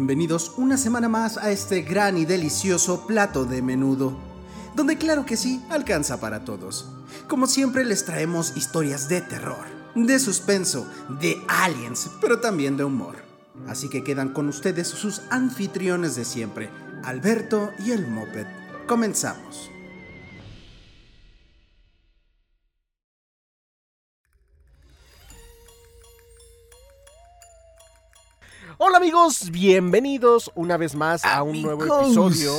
Bienvenidos una semana más a este gran y delicioso plato de menudo, donde claro que sí, alcanza para todos. Como siempre les traemos historias de terror, de suspenso, de aliens, pero también de humor. Así que quedan con ustedes sus anfitriones de siempre, Alberto y el Moped. Comenzamos. Hola amigos, bienvenidos una vez más a un nuevo episodio.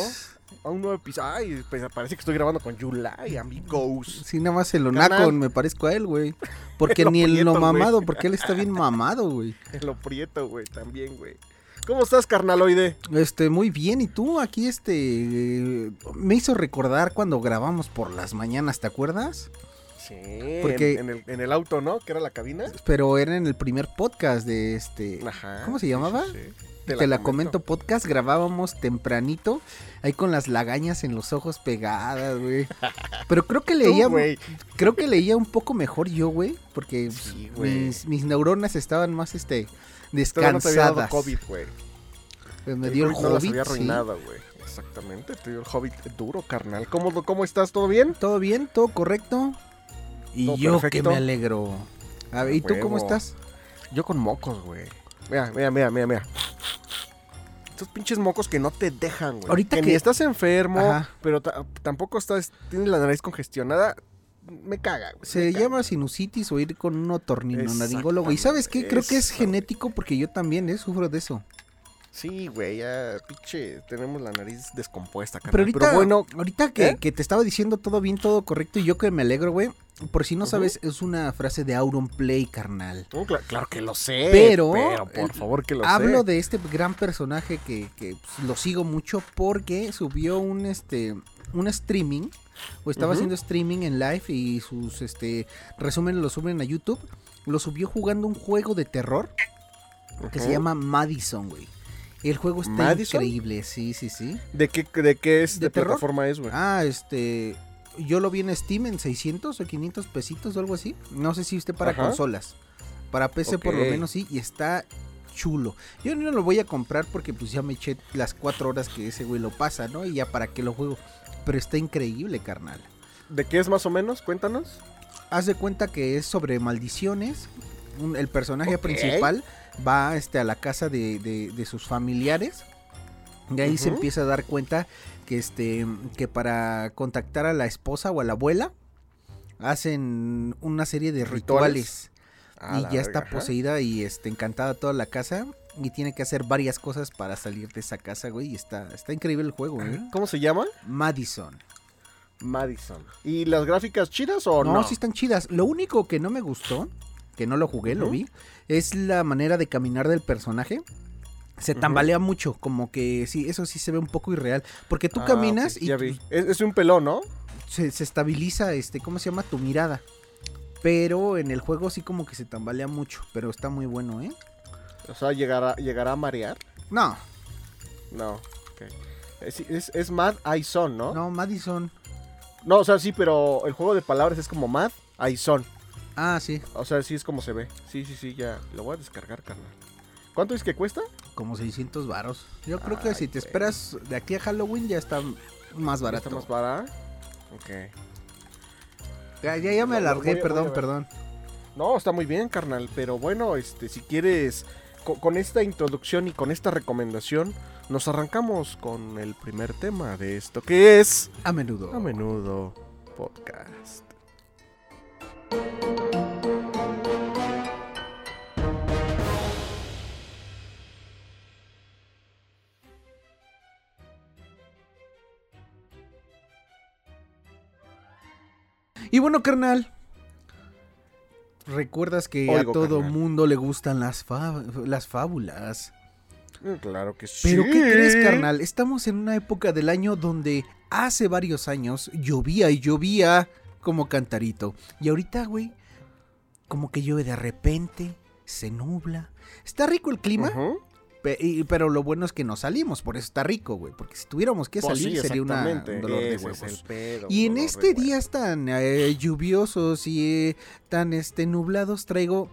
A un nuevo episodio. Ay, pues, parece que estoy grabando con Yulai, amigos. Sí, nada más el Carnal. onaco me parezco a él, güey. Porque ni el lo mamado, porque él está bien mamado, güey. En lo prieto, güey, también, güey. ¿Cómo estás, carnaloide? Este, muy bien. ¿Y tú aquí, este, eh, me hizo recordar cuando grabamos por las mañanas, ¿te acuerdas? Sí, Porque- en, en el, en el auto, ¿no? Que era la cabina. Pero era en el primer podcast de este. Ajá. ¿Cómo se llamaba? sí, sí. Te, la, comento podcast, grabábamos tempranito, ahí con las lagañas en los ojos pegadas, güey. Pero creo que leía, creo que leía un poco mejor yo, güey, porque pues, mis, mis neuronas estaban más, este, Todavía no te había dado descansadas. COVID, güey. Pues me El dio el COVID no las había arruinado, güey. Exactamente, te dio el hobbit duro, carnal. ¿Cómo, ¿Cómo estás? ¿Todo bien? ¿Todo bien? ¿Todo correcto? Y Todo yo que me alegro. A ver, ¿y tú cómo estás? Yo con mocos, güey. Mira, mira, mira, mira, mira. Estos pinches mocos que no te dejan, güey. Ahorita que, que- ni estás enfermo, Ajá. pero ta- tampoco estás, tienes la nariz congestionada. Me caga, güey. Se me caga. llama sinusitis o ir con un otorrinolaringólogo. ¿Y sabes qué? Creo que es genético porque yo también, ¿eh? Sufro de eso. Sí, güey, ya, pinche, tenemos la nariz descompuesta, carnal. Pero ahorita, bueno, ahorita que, ¿eh? que te estaba diciendo todo bien, todo correcto, y yo que me alegro, güey. Por si no sabes, es una frase de Auron Play, carnal. cla- claro que lo sé. Pero, Pero, por favor, que lo Hablo sé. de este gran personaje que, que, pues, lo sigo mucho porque subió un este un streaming o estaba haciendo streaming en live y sus este resúmenes lo suben a YouTube. Lo subió jugando un juego de terror que se llama Madison, güey. El juego está ¿Madison? increíble, sí, sí, sí. ¿De qué, de qué es, ¿De de, terror? plataforma es, güey? Ah, este. Yo lo vi en Steam en 600 o 500 pesitos o algo así. No sé si usted para Ajá. consolas. Para PC por lo menos sí. Y está chulo. Yo no lo voy a comprar porque pues ya me eché las 4 horas que ese güey lo pasa, ¿no? Y ya para qué lo juego. Pero está increíble, carnal. ¿De qué es más o menos? Cuéntanos. Haz de cuenta que es sobre maldiciones. Un- el personaje principal va este, a la casa de, de- de sus familiares. Y ahí se empieza a dar cuenta que, este, que para contactar a la esposa o a la abuela hacen una serie de rituales. ¿Rituales? Y ya está ajá. poseída y este, encantada toda la casa. Y tiene que hacer varias cosas para salir de esa casa, güey. Y está, está increíble el juego, ¿eh? ¿Cómo se llama? Madison. Madison. ¿Y las gráficas chidas o no, no? sí están chidas. Lo único que no me gustó, que no lo jugué, lo vi, es la manera de caminar del personaje. Se tambalea mucho, como que sí, eso sí se ve un poco irreal. Porque tú Ah, caminas y ya vi. Es, es un pelón, ¿no? se, se estabiliza, este, ¿cómo se llama? Tu mirada. Pero en el juego sí como que se tambalea mucho, pero está muy bueno, ¿eh? O sea, llegará, llegará a marear. No, No. ok. Es, es, es Mad Aizon, ¿no? ¿no? no, Madison. o sea, sí, pero el juego de palabras es como Mad Aizon. Ah, sí, O sea, sí es como se ve. Sí, sí, sí, ya. Lo voy a descargar, carnal. ¿Cuánto es que cuesta? Como 600 varos. Yo creo que si te güey. esperas de aquí a Halloween ya está más ¿Ya barato. ¿Está más barata? Ok. Ya, ya, ya me alargué, voy perdón, voy perdón. No, está muy bien, carnal. Pero bueno, este, si quieres, co- con, esta introducción y con esta recomendación, nos arrancamos con el primer tema de esto, que es A menudo. a menudo podcast. Y bueno, carnal. ¿Recuerdas que Oigo, a todo carnal. mundo le gustan las, las fábulas? Mm, Claro que sí. Pero ¿qué crees, carnal? Estamos en una época del año donde hace varios años llovía y llovía como cantarito. Y ahorita, güey, como que llueve de repente, se nubla. Está rico el clima, pero lo bueno es que no salimos, por eso está rico, güey. Porque si tuviéramos que Pues salir sí, sería una- un dolor de huevos. es el pedo, Y en este días tan eh, lluviosos y eh, tan este, nublados traigo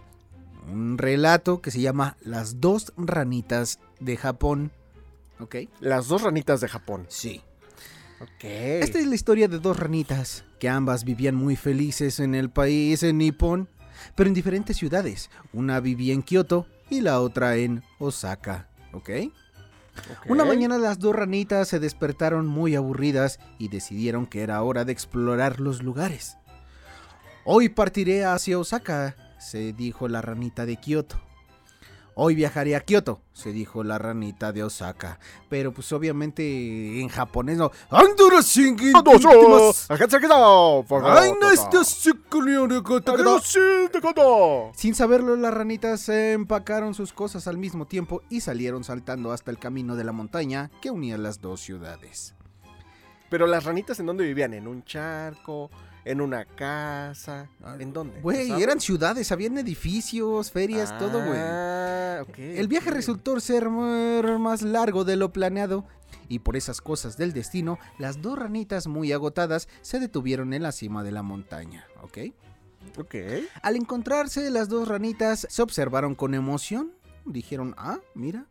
un relato que se llama Las dos ranitas de Japón. ¿Ok? Las dos ranitas de Japón. Sí. Ok. Esta es la historia de dos ranitas, que ambas vivían muy felices en el país, en Nippon, pero en diferentes ciudades. Una vivía en Kioto y la otra en Osaka, ¿ok? Una mañana las dos ranitas se despertaron muy aburridas y decidieron que era hora de explorar los lugares. Hoy partiré hacia Osaka, se dijo la ranita de Kioto. Hoy viajaré a Kioto, se dijo la ranita de Osaka. Pero pues obviamente en japonés no. ¡Andura shingi ¡Doso! ¡Ajá, quedado! ¡Ay, no estás sukuleone kotakata! ¡Ay, Sin saberlo, las ranitas se empacaron sus cosas al mismo tiempo y salieron saltando hasta el camino de la montaña que unía las dos ciudades. Pero las ranitas, ¿en dónde vivían? ¿En un charco? ¿En una casa? Ah, ¿En dónde? Güey, eran ciudades, habían edificios, ferias, todo, güey. Ah, ok. El viaje resultó ser más largo de lo planeado y por esas cosas del destino, las dos ranitas muy agotadas se detuvieron en la cima de la montaña, ¿ok? Ok. Al encontrarse, las dos ranitas se observaron con emoción. Dijeron, ah, mira,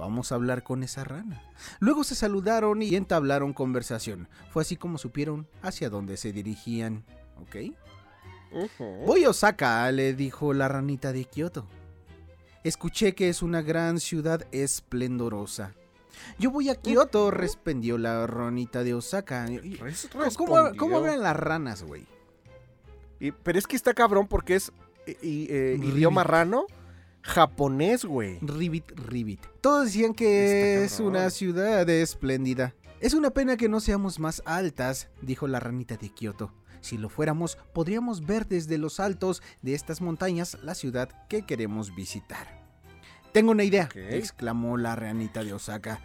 vamos a hablar con esa rana. Luego se saludaron y entablaron conversación. Fue así como supieron hacia dónde se dirigían, ¿ok? Voy a Osaka, le dijo la ranita de Kioto. Escuché que es una gran ciudad esplendorosa. Yo voy a Kioto, respondió la ranita de Osaka. ¿Cómo, cómo hablan las ranas, güey? Pero es que está cabrón porque es eh, y, eh, idioma rano japonés, güey. Ribbit, Ribbit. Todos decían que es una ciudad espléndida. Es una pena que no seamos más altas, dijo la ranita de Kioto. Si lo fuéramos, podríamos ver desde los altos de estas montañas la ciudad que queremos visitar. Tengo una idea, exclamó la ranita de Osaka.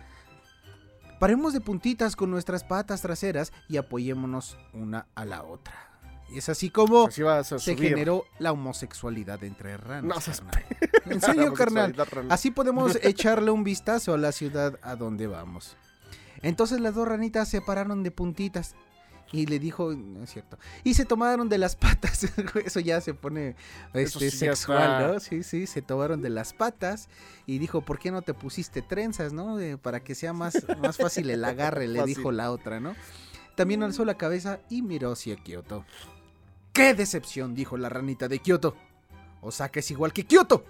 Paremos de puntitas con nuestras patas traseras y apoyémonos una a la otra. Y es así como se subir. generó la homosexualidad entre ranas. No. En serio, carnal. Así podemos echarle un vistazo a la ciudad a donde vamos. Entonces las dos ranitas se pararon de puntitas y le dijo, no es cierto, y se tomaron de las patas. Eso ya se pone este, sí sexual. ¿no? Sí, sí, se tomaron de las patas y dijo, ¿por qué no te pusiste trenzas, no? Para que sea más, más fácil el agarre, le Fácil. dijo la otra, ¿no? También alzó la cabeza y miró hacia Kioto. ¡Qué decepción! dijo la ranita de Kioto. Osaka es igual que Kioto.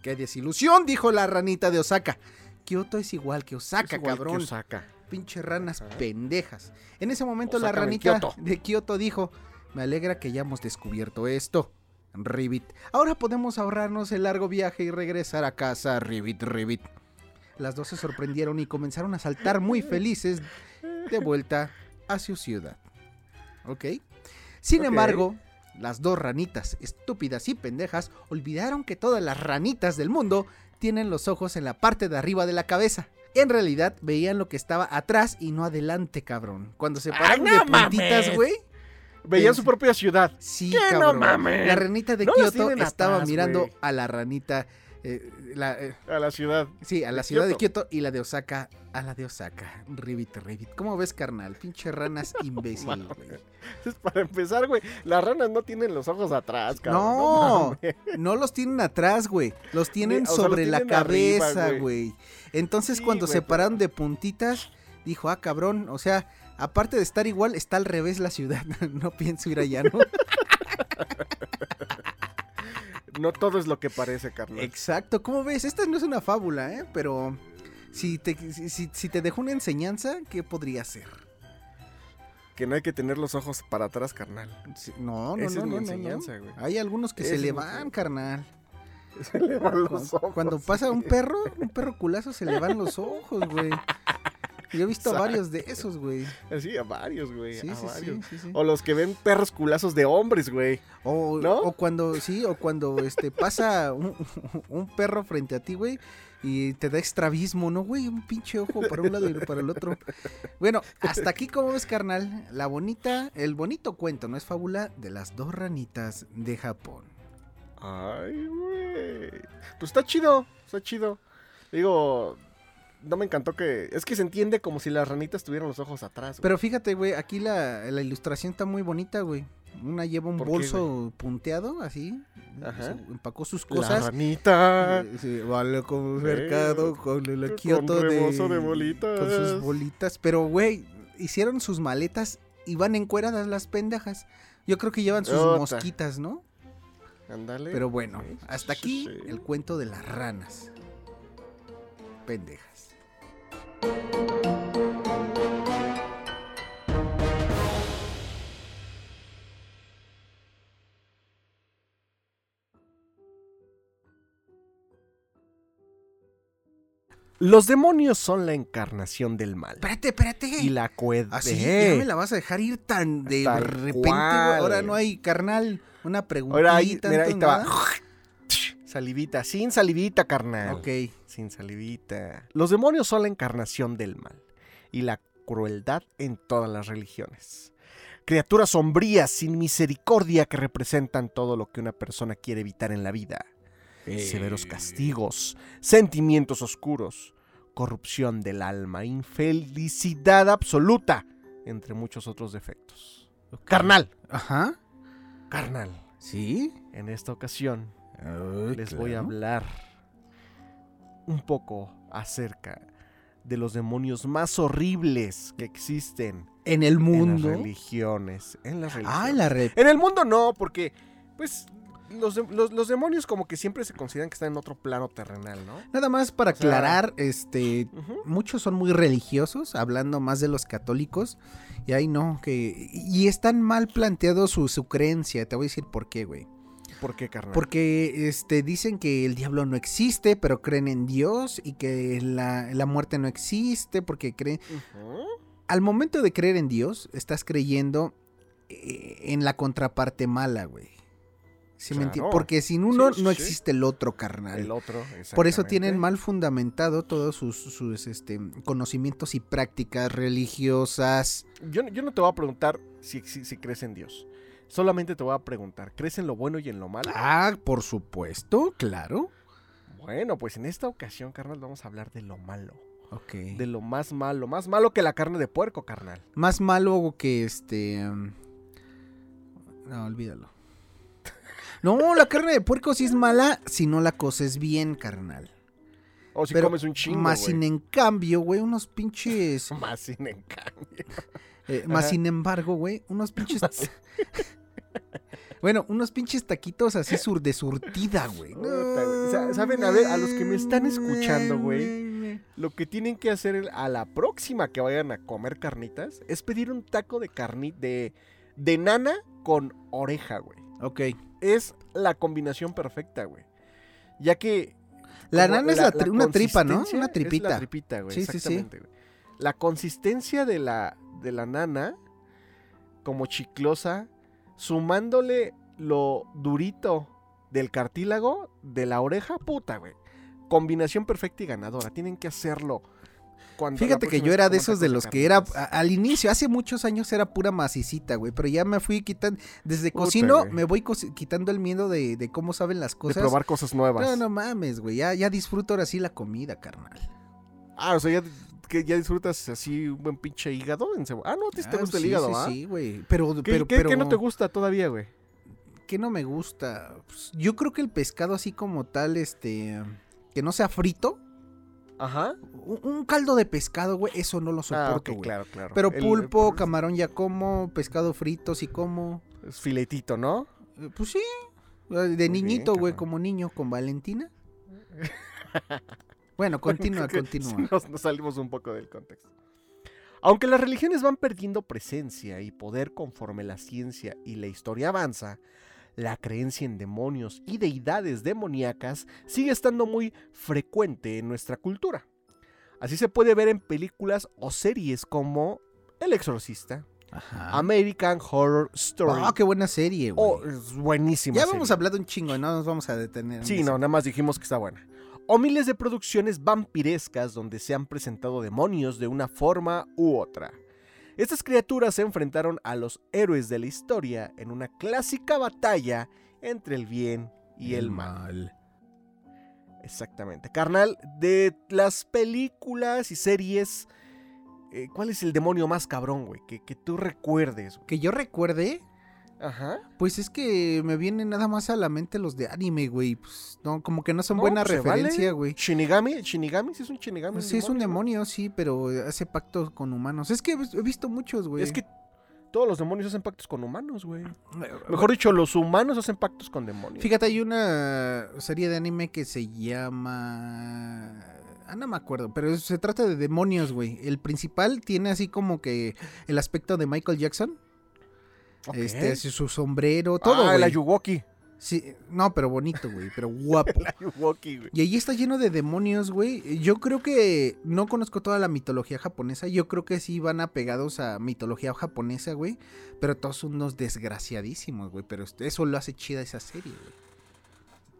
¡Qué desilusión! dijo la ranita de Osaka. Kioto es igual que Osaka, que cabrón. Osaka. Pinche ranas Ajá. pendejas. En ese momento la Osaka ranita de Kioto dijo, me alegra que hayamos descubierto esto. Ribbit, ahora podemos ahorrarnos el largo viaje y regresar a casa, Ribbit, Ribbit. Las dos se sorprendieron y comenzaron a saltar muy felices de vuelta a su ciudad. ¿Ok? Sin embargo, las dos ranitas estúpidas y pendejas olvidaron que todas las ranitas del mundo tienen los ojos en la parte de arriba de la cabeza. En realidad veían lo que estaba atrás y no adelante, cabrón. Cuando se ¡Ay, pararon no de puntitas, güey. Veían su propia ciudad. Sí, ¿Qué? No cabrón. mames. La ranita de No Kioto estaba atrás, mirando a la ranita. Eh, la, eh, A la ciudad. sí, a la De ciudad de Kioto. Y la de Osaka a la de Osaka. Ribbit, Ribbit. ¿Cómo ves, carnal? Pinche ranas imbécil, güey. Entonces, para empezar, güey, las ranas no tienen los ojos atrás, cabrón. No, no los tienen atrás, güey. Los tienen o sea, los sobre la tienen cabeza, güey. güey. Entonces, Sí, cuando güey, se pararon de puntitas, dijo, ah, cabrón, o sea, aparte de estar igual, está al revés la ciudad. no pienso ir allá, ¿no? No todo es lo que parece, carnal. Exacto, ¿cómo ves? Esta no es una fábula, ¿eh? Pero si te, si, te dejó una enseñanza, ¿qué podría ser? Que no hay que tener los ojos para atrás, carnal. Sí, No, no, Esa no, es no, no, no. enseñanza, güey. Hay algunos que se le van, carnal. Se le van los ojos. cuando pasa un perro, un perro culazo se le van los ojos, güey. Yo he visto a varios de esos, güey. Sí, a varios, güey. Sí, a sí, varios. sí. O los que ven perros culazos de hombres, güey. O, ¿No? o cuando, sí, o cuando este pasa un, un perro frente a ti, güey, y te da extravismo, ¿no, güey? Un pinche ojo para un lado y para el otro. Bueno, hasta aquí, como ves, carnal, la bonita, el bonito cuento, no es fábula, de las dos ranitas de Japón. Ay, güey. Pues está chido, está chido. Digo, no me encantó que... Es que se entiende como si las ranitas tuvieran los ojos atrás. güey. Pero fíjate, güey, aquí la, la ilustración está muy bonita, güey. Una lleva un ¿Por qué, bolso punteado, así. Ajá. empacó sus La cosas. ranita. Eh, sí, vale como Eh, mercado con el con quioto de, de bolitas. Con sus bolitas. Pero, güey, hicieron sus maletas y van encueradas las pendejas. Yo creo que llevan sus Ota. mosquitas, ¿no? Ándale. Pero bueno, hasta aquí el cuento de las ranas. Pendejas. Los demonios son la encarnación del mal. Espérate, espérate. Y la cueva. Así, ya me la vas a dejar ir tan de repente, cual. Ahora no hay carnal. Una preguntita. Ahora ahí, mira, ahí te va. nada. Salivita, sin salivita, carnal. Ok. Sin salivita. Los demonios son la encarnación del mal y la crueldad en todas las religiones. Criaturas sombrías, sin misericordia, que representan todo lo que una persona quiere evitar en la vida. Severos castigos, sentimientos oscuros, corrupción del alma, infelicidad absoluta, entre muchos otros defectos. Carnal, Ajá. carnal. ¿Sí? En esta ocasión Ay, les voy a hablar un poco acerca de los demonios más horribles que existen En el en mundo. las religiones. En las religiones. Ah, en la red. En el mundo no, porque pues los, los- los demonios como que siempre se consideran que están en otro plano terrenal, ¿no? Nada más para O sea- aclarar, este, muchos son muy religiosos, hablando más de los católicos, y ahí no, que y están mal planteado su, su creencia, te voy a decir por qué, güey. ¿Por qué, carnal? Porque este dicen que el diablo no existe, pero creen en Dios y que la, la muerte no existe, porque creen al momento de creer en Dios, estás creyendo eh, en la contraparte mala, güey. ¿Sí me enti- Claro. Porque sin uno Sí, no sí. existe el otro, carnal. El otro, Por eso tienen mal fundamentado todos sus, sus, este, conocimientos y prácticas religiosas. Yo, yo no te voy a preguntar si, si, si crees en Dios. Solamente te voy a preguntar, ¿crees en lo bueno y en lo malo? Ah, por supuesto, claro. Bueno, pues en esta ocasión, carnal, vamos a hablar de lo malo. Ok. De lo más malo. Más malo que la carne de puerco, carnal. Más malo que este... um, No, olvídalo. No, la carne de puerco sí es mala si no la coces bien, carnal. O si Pero comes un chingo, Más sin en cambio, güey, unos pinches... Más sin en cambio. eh, más sin embargo, güey, unos pinches... bueno, unos pinches taquitos así sur de surtida, güey. Sa- ¿saben? A ver, a los que me están escuchando, güey, Lo que tienen que hacer a la próxima que vayan a comer carnitas es pedir un taco de carni de, de nana con oreja, güey. Ok. Es la combinación perfecta, güey. Ya que La nana es la tri- una tripa, ¿no? Una es tripita. la tripita, güey. Sí, sí, sí. exactamente, güey. La consistencia de la, de la nana, como chiclosa, sumándole lo durito del cartílago de la oreja, puta, güey. Combinación perfecta y ganadora. Tienen que hacerlo. Cuando Fíjate que yo era de esos de los que era a- al inicio, hace muchos años era pura macicita, güey, pero ya me fui quitando, desde Puta, cocino güey. me voy co- quitando el miedo de, de cómo saben las De cosas. probar cosas nuevas. No, no mames, güey, ya, ya disfruto ahora sí la comida, carnal. Ah, o sea, ya, que ya disfrutas así un buen pinche hígado en Ah, no, ¿te, te Ah, gusta el hígado, sí, ah? Sí, güey, pero, ¿Qué, pero, qué- pero, qué no te gusta todavía, güey? ¿qué no me gusta? Pues, yo creo que el pescado así como tal, este, que no sea frito, Ajá. un, un caldo de pescado, güey, eso no lo Ah, soporto, güey. claro, claro. Pero El- pulpo, el- camarón ya como, pescado frito sí como. Es filetito, ¿no? Eh, Pues sí, de bien, niñito, güey, como niño con Valentina. Bueno, continúa, continúa. Nos, nos salimos un poco del contexto. Aunque las religiones van perdiendo presencia y poder conforme la ciencia y la historia avanza, la creencia en demonios y deidades demoníacas sigue estando muy frecuente en nuestra cultura. Así se puede ver en películas o series como El Exorcista, Ajá. American Horror Story. Ah, qué buena serie, güey. Oh, es buenísima. ya hemos hablado un chingo, no nos vamos a detener. en Sí, no, nada más dijimos que está buena. O miles de producciones vampirescas donde se han presentado demonios de una forma u otra. Estas criaturas se enfrentaron a los héroes de la historia en una clásica batalla entre el bien y el, mal. Exactamente. Carnal, de las películas y series, eh, ¿cuál es el demonio más cabrón, güey? Que, que tú recuerdes. güey? Que yo recuerde, Ajá. Pues es que me vienen nada más a la mente los de anime, güey. Pues, no, como que no son No, buena pues referencia, güey. Shinigami, Shinigami sí es un Shinigami. Pues sí, es un ¿no? demonio, sí, pero hace pactos con humanos. Es que he visto muchos, güey. Es que todos los demonios hacen pactos con humanos, güey. Mejor dicho, los humanos hacen pactos con demonios. Fíjate, hay una serie de anime que se llama... Ah, no me acuerdo, pero se trata de demonios, güey. El principal tiene así como que el aspecto de Michael Jackson. Este, su sombrero, todo, ah, el güey. Ayuwoki. Sí, no, pero bonito, güey, pero guapo. Ayuwoki, güey. Y ahí está lleno de demonios, güey. Yo creo que no conozco toda la mitología japonesa. Yo creo que sí van apegados a mitología japonesa, güey. Pero todos son unos desgraciadísimos, güey. Pero eso lo hace chida esa serie, güey.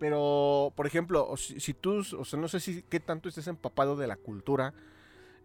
Pero, por ejemplo, si, si tú, o sea, no sé si qué tanto estés empapado de la cultura,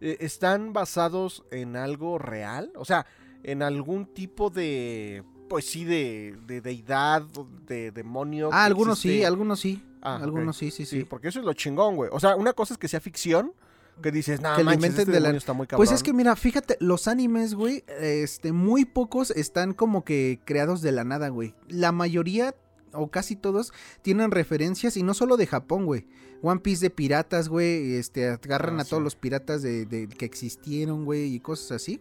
eh, ¿están basados en algo real? O sea, en algún tipo de, pues sí, de, de deidad, de demonio. Ah, algunos sí, algunos sí. Ah, algunos sí, sí, Sí, sí. porque eso es lo chingón, güey. O sea, una cosa es que sea ficción, que dices, le manches, este de la- está muy cabrón. Pues es que mira, fíjate, los animes, güey, este, muy pocos están como que creados de la nada, güey. La mayoría, o casi todos, tienen referencias, y no solo de Japón, güey. One Piece de piratas, güey, este, agarran Ah, a todos los piratas de, de- que existieron, güey, y cosas así.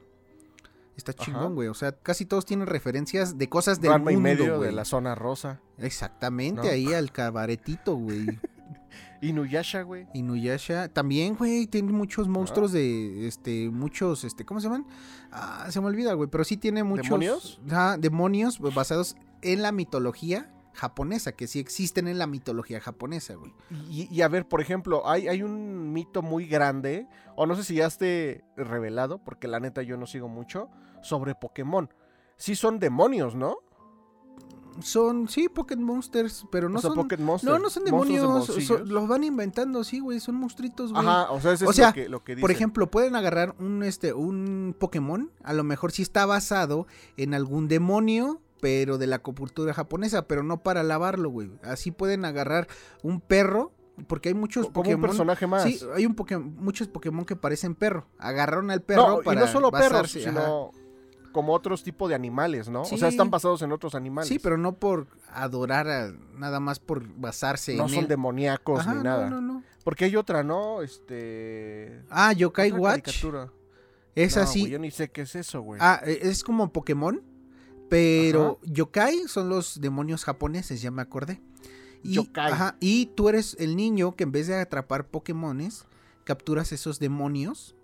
Está chingón, güey. O sea, casi todos tienen referencias de cosas del y mundo, medio güey. de la zona rosa. Exactamente, ¿no? ahí al cabaretito, güey. Inuyasha, güey. Inuyasha. También, güey, tiene Ah. muchos monstruos de, este, muchos, este, ¿cómo se llaman? Ah, se me olvida, güey, pero sí tiene muchos... ¿Demonios? Ajá, demonios basados en la mitología japonesa, que sí existen en la mitología japonesa, güey. Y, y a ver, por ejemplo, hay, hay un mito muy grande, o no sé si ya esté revelado, porque la neta yo no sigo mucho, sobre Pokémon. Sí son demonios, ¿no? Son, sí, Pokémon Monsters, pero no o sea, son... Pocket Monsters. No, no son de demonios, son- los van inventando, sí, güey, son monstruitos, güey. Ajá, o sea, eso O es sea, lo que, lo que Por dicen. ejemplo, pueden agarrar un, este, un Pokémon, a lo mejor sí está basado en algún demonio, pero de la cultura japonesa, pero no para lavarlo, güey. Así pueden agarrar un perro, porque hay muchos como un Pokémon. personaje más. Sí, hay un Pokémon, muchos Pokémon que parecen perro. Agarraron al perro no, para y no solo perros, ajá. Como otros tipos de animales, ¿no? O sea, están basados en otros animales. Sí, pero no por adorar a, nada más por basarse no en son él. demoníacos Ajá, ni no, nada. no, no. Porque hay otra, ¿no? Este. Ah, Yokai otra Watch. caricatura. Es No, así. güey, yo ni sé qué es eso, güey. Ah, e- es como Pokémon, pero yokai son los demonios japoneses, ya me acordé. Y, Yokai. ajá, y tú eres el niño que en vez de atrapar Pokémones, capturas esos demonios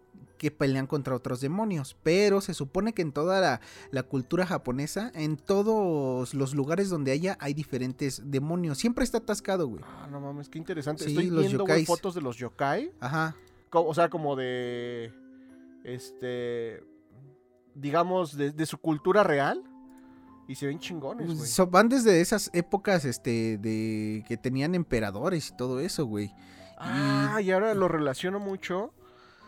que pelean contra otros demonios. Pero se supone que en toda la, la cultura japonesa, en todos los lugares donde haya, hay diferentes demonios. Siempre está atascado, güey. Ah, no mames, qué interesante. Sí, Estoy los viendo, güey, fotos de los yokai. Ajá. O sea, como de. Este. Digamos, de, de su cultura real. Y se ven chingones, güey. So- van desde esas épocas este, de que tenían emperadores y todo eso, güey. Ah, y ahora lo relaciono mucho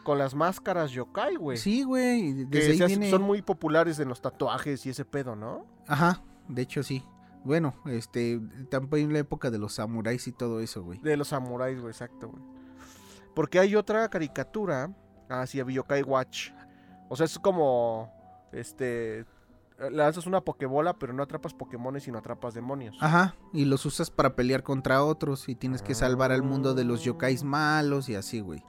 con las máscaras yokai, güey. Sí, güey. que Desde ahí viene. son muy populares en los tatuajes y ese pedo, ¿no? Ajá, de hecho sí. Bueno, este, también la época de los samuráis y todo eso, güey. De los samuráis, güey, exacto, güey. Porque hay otra caricatura, ah, sí, Yokai Watch. O sea, es como, este, lanzas una pokebola, pero no atrapas Pokémones, sino atrapas demonios. Ajá, y los usas para pelear contra otros y tienes que salvar al mundo de los yokais malos y así, güey.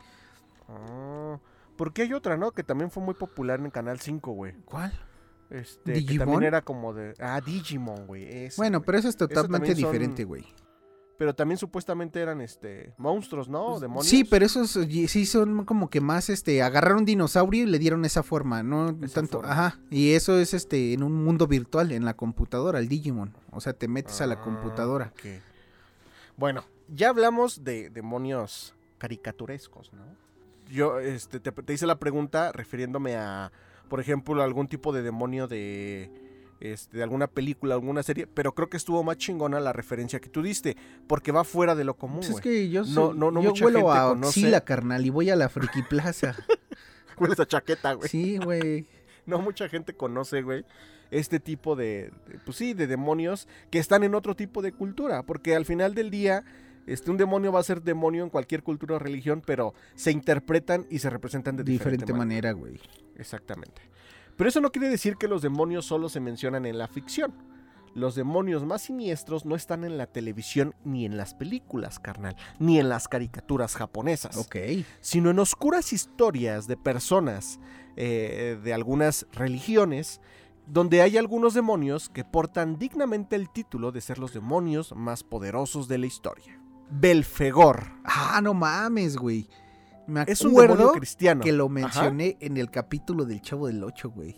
Ah, porque hay otra, ¿no? Que también fue muy popular en Canal 5, güey. ¿Cuál? Este, que ¿Digimon? también era como de, ah, Digimon, güey. esa, Bueno, güey. pero eso es totalmente son- diferente, güey. Pero también supuestamente eran, este, monstruos, ¿no? Demonios. Sí, pero esos sí son como que más, este, agarraron un dinosaurio y le dieron esa forma, no Esa tanto, forma. ajá, y eso es, este, en un mundo virtual, en la computadora, el Digimon, o sea, te metes a la Ah, computadora. ok. Bueno, ya hablamos de demonios caricaturescos, ¿no? Yo este, te, te hice la pregunta refiriéndome a, por ejemplo, algún tipo de demonio de, este, de alguna película, alguna serie, pero creo que estuvo más chingona la referencia que tú diste, porque va fuera de lo común, Pues es güey. que yo, No- soy- no- no yo mucha vuelo gente a. Oxila, carnal, y voy a la Friki Plaza. Huele esa chaqueta, güey. sí, güey. No mucha gente conoce, güey, este tipo de, de- pues sí, de demonios que están en otro tipo de cultura, porque al final del día, este, un demonio va a ser demonio en cualquier cultura o religión, pero se interpretan y se representan de diferente, diferente manera. güey. Exactamente. Pero eso no quiere decir que los demonios solo se mencionan en la ficción. Los demonios más siniestros no están en la televisión ni en las películas, carnal, ni en las caricaturas japonesas, Ok. sino en oscuras historias de personas eh, de algunas religiones donde hay algunos demonios que portan dignamente el título de ser los demonios más poderosos de la historia. Belfegor. Ah, no mames, güey. Me Es un demonio acuerdo cristiano. que lo Ajá. mencioné en el capítulo del Chavo del 8, güey.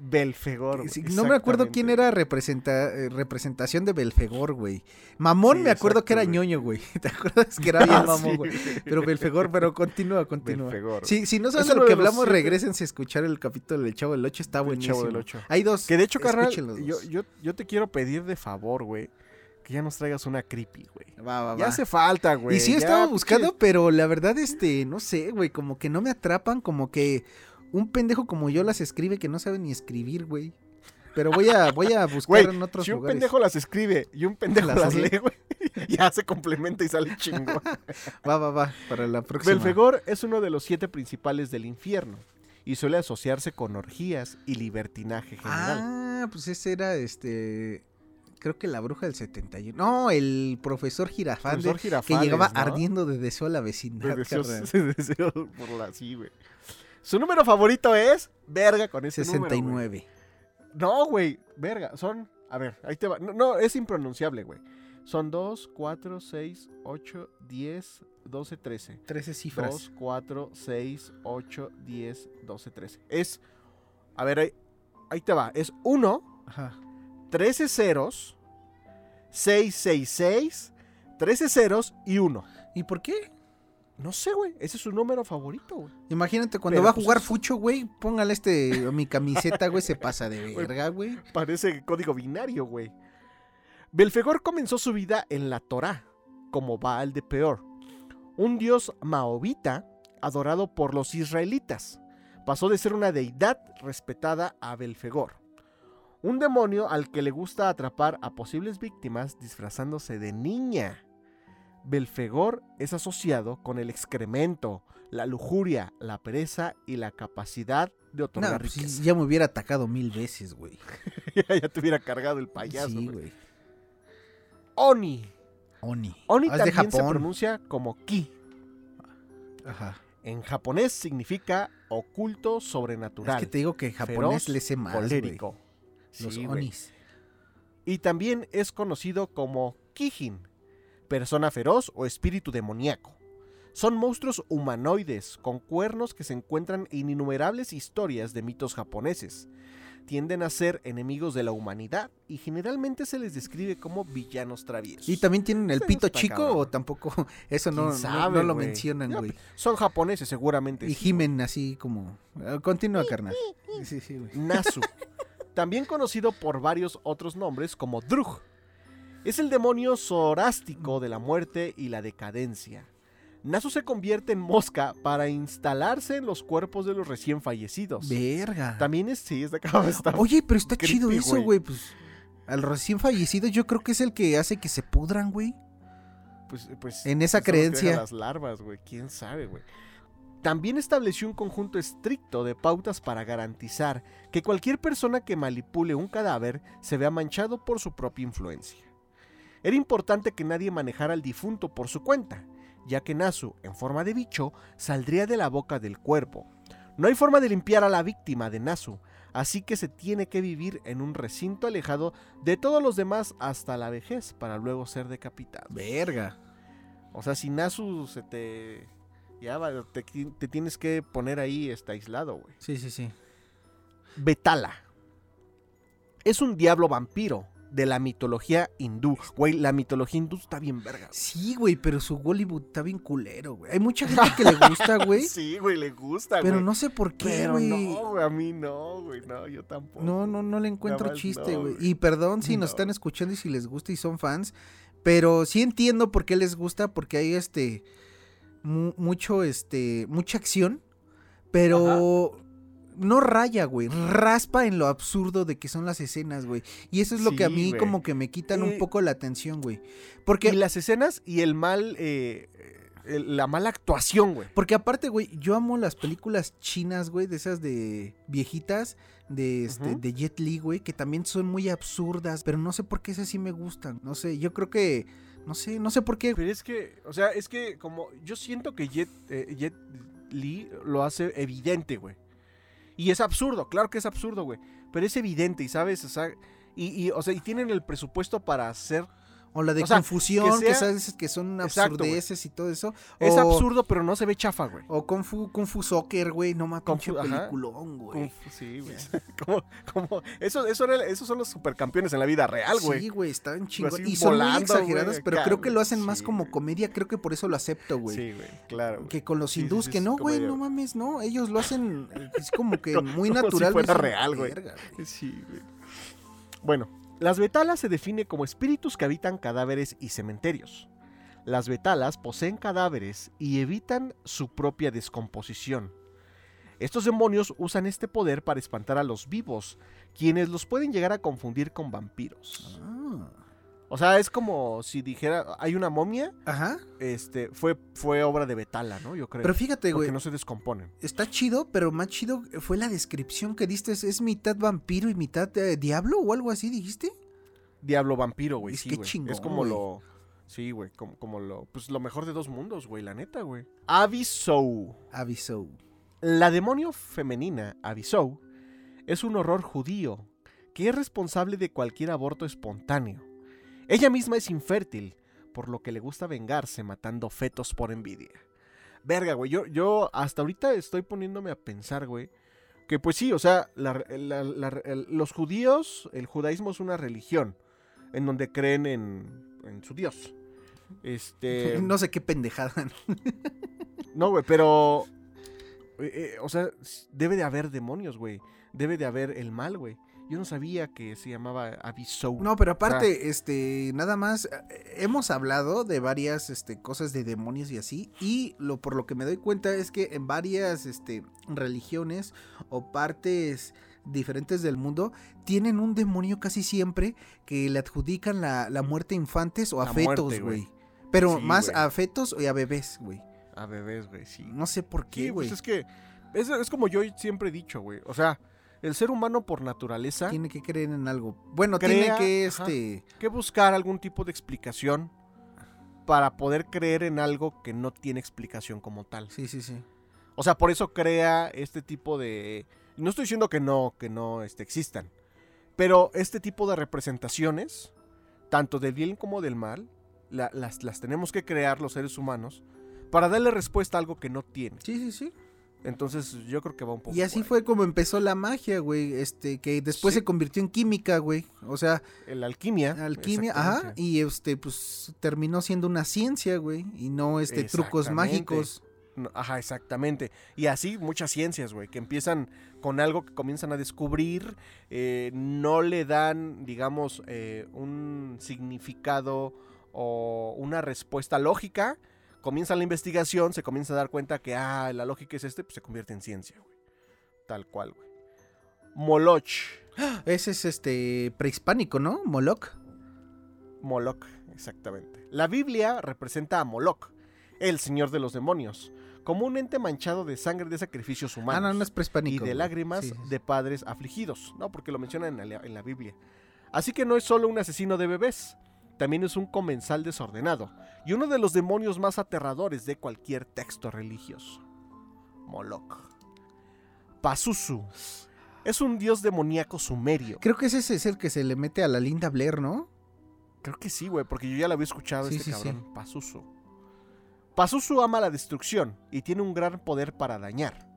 Belfegor. Sí, no me acuerdo quién era representa- eh, representación de Belfegor, güey. Mamón Sí, me acuerdo que era ñoño, güey. ¿Te acuerdas que era bien Ah, mamón, sí, güey? Pero Belfegor, pero continúa, continúa. Belfegor. Sí, si no saben de lo que hablamos, siete- regresense a escuchar el capítulo del Chavo del 8, está buenísimo. Chavo del Ocho. Hay dos. Que de hecho, carnal, yo, yo, yo te quiero pedir de favor, güey, que ya nos traigas una creepy, güey. Va, va, Ya va. hace falta, güey. Y sí ya, estaba buscando, pero la verdad, este, no sé, güey, como que no me atrapan, como que un pendejo como yo las escribe que no sabe ni escribir, güey. Pero voy a, voy a buscar en otros si un lugares. pendejo las escribe y un pendejo Las las, lee. güey, ya se complementa y sale chingo. Va, va, va, para la próxima. Belfegor es uno de los siete principales del infierno y suele asociarse con orgías y libertinaje general. Ah, pues ese era, este, creo que la bruja del 71. No, el profesor Profesor que llegaba ¿no? ardiendo de deseo a la vecindad, De deseos- carnal. de deseos por la sí, güey. Su número favorito es verga con ese número, güey. 69. No, güey, verga, son, a ver, ahí te va. No, no, es impronunciable, güey. Son 2, 4, 6, 8, 10, 12, 13. 13 cifras. 2, 4, 6, 8, 10, 12, 13. Es, a ver, ahí, ahí te va. Es 1, Ajá. 13 ceros, 6, 6, 6, 13 ceros y 1. ¿Y por qué? No sé, güey. Ese es su número favorito, güey. Imagínate cuando Pero, va a pues, jugar fucho, güey, póngale este mi camiseta, güey, se pasa de verga, güey. Parece código binario, güey. Belfegor comenzó su vida en la Torá, como Baal de Peor, un dios maovita adorado por los israelitas. Pasó de ser una deidad respetada a Belfegor, un demonio al que le gusta atrapar a posibles víctimas disfrazándose de niña. Belfegor es asociado con el excremento, la lujuria, la pereza y la capacidad de otorgar No, pues, riqueza. ya me hubiera atacado mil veces, güey. ya te hubiera cargado el payaso. sí, güey. Oni. Oni. Oni Ah, es también se pronuncia como ki. Ajá. En japonés significa oculto Es sobrenatural. que te digo que en japonés feroz, le sé más, güey. Los Sí, onis. Y también es conocido como kijin, persona feroz o espíritu demoníaco. Son monstruos humanoides con cuernos que se encuentran en innumerables historias de mitos japoneses. Tienden a ser enemigos de la humanidad y generalmente se les describe como villanos traviesos. ¿Y también tienen el pito chico cabrón. o tampoco? Eso no, ¿Quién no- sabe, no lo mencionan, güey. Son japoneses seguramente. Y gimen así como... Ah, Continúa, carnal. Sí, sí, güey. Nasu, también conocido por varios otros nombres como Drug. Es el demonio zorástico de la muerte y la decadencia. Nasu se convierte en mosca para instalarse en los cuerpos de los recién fallecidos. Verga. También es, sí, es de acá está. Oye, pero está creepy, chido eso, güey. Pues al recién fallecido yo creo que es el que hace que se pudran, güey. Pues, pues, En esa dejan creencia. Las larvas, güey, quién sabe, güey. También estableció un conjunto estricto de pautas para garantizar que cualquier persona que manipule un cadáver se vea manchado por su propia influencia. Era importante que nadie manejara al difunto por su cuenta, ya que Nasu, en forma de bicho, saldría de la boca del cuerpo. No hay forma de limpiar a la víctima de Nasu, así que se tiene que vivir en un recinto alejado de todos los demás hasta la vejez para luego ser decapitado. Verga. O sea, si Nasu se te. Ya te, te tienes que poner ahí está aislado, güey. Sí, sí, sí. Betala. Es un diablo vampiro de la mitología hindú. Güey, la mitología hindú está bien verga. güey. Sí, güey, pero su Bollywood está bien culero, güey. Hay mucha gente que le gusta, güey. Sí, güey, le gusta, pero güey. no sé por qué, Pero güey. no, güey, a mí no, güey, no, yo tampoco. No, no, no le encuentro Nada chiste, no, güey. y perdón si nos No. están escuchando y si les gusta y son fans, pero sí entiendo por qué les gusta, porque hay este mu- mucho este mucha acción, pero no raya, güey, raspa en lo absurdo de que son las escenas, güey. Y eso es lo que a mí como que me quitan un poco la atención, güey. Y Porque las escenas y el mal eh, el- la mala actuación, güey. Porque aparte, güey, yo amo las películas chinas, güey, de esas de viejitas, de, este, de Jet Li, güey, que también son muy absurdas, pero no sé por qué esas sí me gustan. No sé, yo creo que, no sé, no sé por qué. Pero es que, o sea, es que como yo siento que Jet, eh, Jet lo hace evidente, güey. Y es absurdo, claro que es absurdo, güey. Pero es evidente y sabes, o sea, y, y, o sea, y tienen el presupuesto para hacer... O la de O sea, confusión, que que, sea- sabes que son Exacto, absurdeces y todo eso. Es o, absurdo, pero no se ve chafa, güey. O Kung Fu, Kung Fu Soccer, güey, no más Kung Fu, peliculón, güey. Sí, güey. como, como, eso, eso era- esos son los supercampeones en la vida real, güey. Sí, güey, estaban chingón. Así Y son muy volando, exageradas, pero creo que lo hacen más como comedia, creo que por eso lo acepto, güey. Sí, güey, claro. Que con los Sí, hindús, sí, que no, güey, no mames, no. Ellos lo hacen, eh, es como que muy como si natural. fuera dicen, real, güey. "Verga, Sí, güey. Bueno, las betalas se define como espíritus que habitan cadáveres y cementerios. Las betalas poseen cadáveres y evitan su propia descomposición. Estos demonios usan este poder para espantar a los vivos, quienes los pueden llegar a confundir con vampiros. Ah. O sea, es como si dijera, hay una momia, Ajá. este, fue, fue obra de Betala, ¿no? Yo creo. Pero fíjate, güey, no se descomponen. está chido, pero más chido fue la descripción que diste. ¿Es, es mitad vampiro y mitad eh, diablo o algo así, dijiste? Diablo vampiro, güey. Es Sí, que güey. chingón, Es como güey. lo. Sí, güey. Como, como lo. Pues lo mejor de dos mundos, güey. La neta, güey. Avisou. Avisó. La demonio femenina, Avisou, es un horror judío que es responsable de cualquier aborto espontáneo. Ella misma es infértil, por lo que le gusta vengarse matando fetos por envidia. Verga, güey. Yo, yo hasta ahorita estoy poniéndome a pensar, güey. Que pues sí, o sea, la- la- la- el- los judíos, el judaísmo es una religión en donde creen en, en su Dios. Este. no sé qué pendejada. No, güey, pero. eh, eh, o sea, debe de haber demonios, güey. Debe de haber el mal, güey. Yo no sabía que se llamaba Avisou. No, pero aparte, este, nada más, eh, hemos hablado de varias, este, cosas de demonios y así, y lo por lo que me doy cuenta es que en varias, este, religiones o partes diferentes del mundo tienen un demonio casi siempre que le adjudican la, la muerte a infantes o a fetos, güey. Pero Sí, más güey. a fetos y a bebés, güey. A bebés, güey, sí. No sé por Sí, qué, güey. pues es que. Es, es como yo siempre he dicho, güey. O sea, el ser humano por naturaleza Tiene que creer en algo. Bueno, Crea- tiene que, ajá. este, que buscar algún tipo de explicación para poder creer en algo que no tiene explicación como tal. sí, sí, sí. O sea, por eso crea este tipo de. No estoy diciendo que no, que no este, existan. Pero este tipo de representaciones, tanto del bien como del mal, la- las, las tenemos que crear los seres humanos para darle respuesta a algo que no tiene. Sí, sí, sí. Entonces, yo creo que va un poco. Y así fue como empezó la magia, güey. Este, que después Sí. se convirtió en química, güey. O sea, La alquimia. alquimia, ajá. Y este, pues terminó siendo una ciencia, güey. Y no este trucos mágicos. No, Ajá, exactamente. Y así muchas ciencias, güey, que empiezan con algo que comienzan a descubrir, eh, no le dan, digamos, eh, un significado o una respuesta lógica. Comienza la investigación, se comienza a dar cuenta que, ah, la lógica es este, pues se convierte en ciencia, güey. Tal cual, güey. Moloch. Ese es este prehispánico, ¿no? Moloch. Moloch, exactamente. La Biblia representa a Moloch, el señor de los demonios, como un ente manchado de sangre de sacrificios Ah, humanos no, no es y de lágrimas Sí, sí, sí. de padres afligidos. No, porque lo mencionan en la, en la Biblia. Así que no es solo un asesino de bebés, también es un comensal desordenado y uno de los demonios más aterradores de cualquier texto religioso. Moloch. Pazuzu. Es un dios demoníaco sumerio. Creo que ese es el que se le mete a la Linda Blair, ¿no? Creo que sí, güey, porque yo ya lo había escuchado Sí, este sí, sí. cabrón. Pazuzu. Pazuzu ama la destrucción y tiene un gran poder para dañar.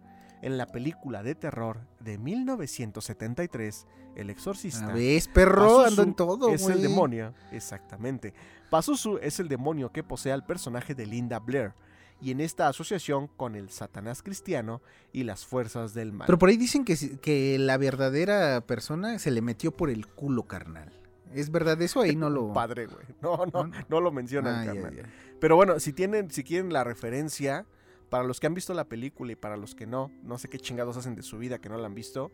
En la película de terror de 1973, El Exorcista. ¿Ves, perro? Pazuzu Ando en todo. Es el demonio, exactamente. Pazuzu es el demonio que posee al personaje de Linda Blair. Y en esta asociación con el Satanás cristiano y las fuerzas del mal. Pero por ahí dicen que, que la verdadera persona se le metió por el culo, carnal. ¿Es verdad eso? Ahí no lo... Padre, güey. No, no, ¿No? no lo mencionan, Ah, ya, carnal. ya. Pero bueno, si tienen, si quieren la referencia, para los que han visto la película y para los que no, no sé qué chingados hacen de su vida que no la han visto.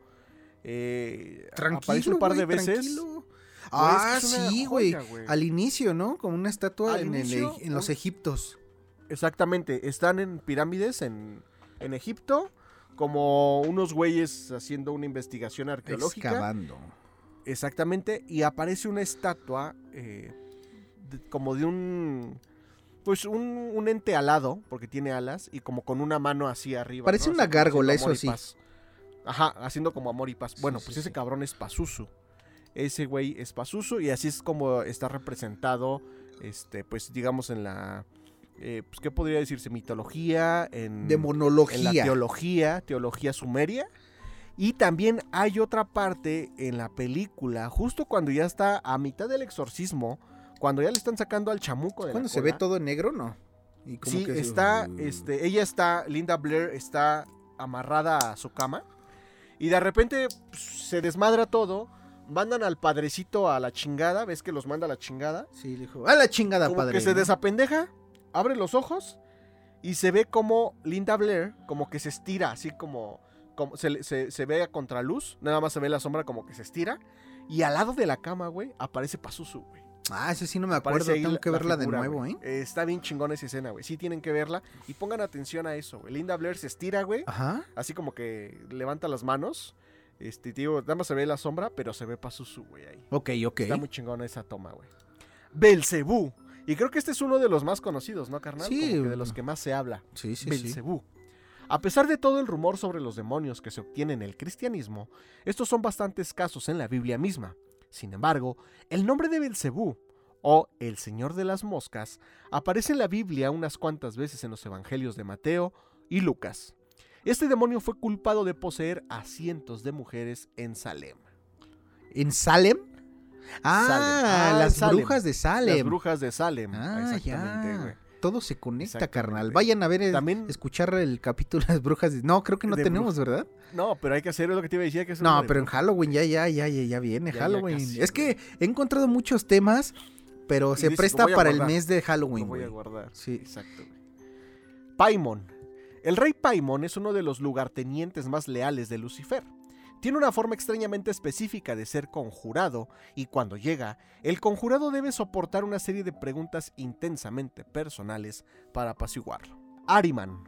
Eh, aparece un par de veces. tranquilo. Ah, es que sí, güey. Al inicio, ¿no? Como una estatua en, el- inicio, en los egiptos. Exactamente, están en pirámides en, en Egipto, como unos güeyes haciendo una investigación arqueológica. Excavando. Exactamente, y aparece una estatua eh, de- como de un... Pues un, un ente alado, porque tiene alas, y como con una mano así arriba. Parece ¿no? una Así gárgola, eso sí. paz. Ajá, haciendo como amor y paz. Bueno, Sí, pues sí, ese sí. cabrón es Pazuzu. Ese güey es Pazuzu, y así es como está representado, este, pues digamos en la... eh, pues, ¿Qué podría decirse? Mitología, en, De en la teología, teología sumeria. Y también hay otra parte en la película, justo cuando ya está a mitad del exorcismo, cuando ya le están sacando al chamuco de la Cuando se ve todo en negro, ¿no? Y como Sí, que se- está, este, ella está, Linda Blair está amarrada a su cama y de repente pues, se desmadra todo, mandan al padrecito a la chingada, ves que los manda a la chingada, Sí, le dijo, a la chingada, como padre. que se desapendeja, abre los ojos y se ve como Linda Blair como que se estira, así como, como se, se, se ve a contraluz, nada más se ve la sombra como que se estira y al lado de la cama, güey, aparece Pazuzu, güey. Ah, ese sí no me acuerdo. Tengo la- que la verla figura, de nuevo. ¿eh? Eh, Está bien chingona esa escena, güey. Sí tienen que verla y pongan atención a eso, güey. Linda Blair se estira, güey, Ajá. así como que levanta las manos. Este, tío, nada más se ve la sombra, pero se ve Pazuzu, güey, ahí. Ok, ok. Está muy chingona esa toma, güey. Belcebú. Y creo que este es uno de los más conocidos, ¿no, carnal? Sí. Como que de los que más se habla. Sí, sí, sí. Belcebú. A pesar de todo el rumor sobre los demonios que se obtiene en el cristianismo, estos son bastante escasos en la Biblia misma. Sin embargo, el nombre de Belcebú, o el Señor de las Moscas, aparece en la Biblia unas cuantas veces en los evangelios de Mateo y Lucas. Este demonio fue culpado de poseer a cientos de mujeres en Salem. ¿En Salem? Ah, Salem. Ah, las Salem. brujas de Salem. Las brujas de Salem. Ah, Exactamente, ya. Todo se conecta, carnal. Vayan a ver, el- También- escuchar el capítulo de las brujas. No, creo que no tenemos, ¿verdad? No, pero hay que hacer lo que te iba a decir. Que es No, pero en. Halloween ya, ya, ya, ya, ya viene Ya, ya Halloween. casi, es que he encontrado muchos temas, pero se dices, presta lo para el mes de Lo Halloween, voy a guardar. Sí. Exacto. Paimon. El rey Paimon es uno de los lugartenientes más leales de Lucifer. Tiene una forma extrañamente específica de ser conjurado y cuando llega, el conjurado debe soportar una serie de preguntas intensamente personales para apaciguarlo. Ariman.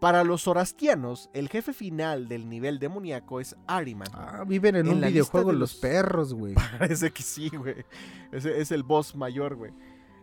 Para los zorastianos, el jefe final del nivel demoníaco es Ariman. Ah, viven en, En un videojuego los los- perros, güey. Parece que sí, güey. Ese es el boss mayor, güey.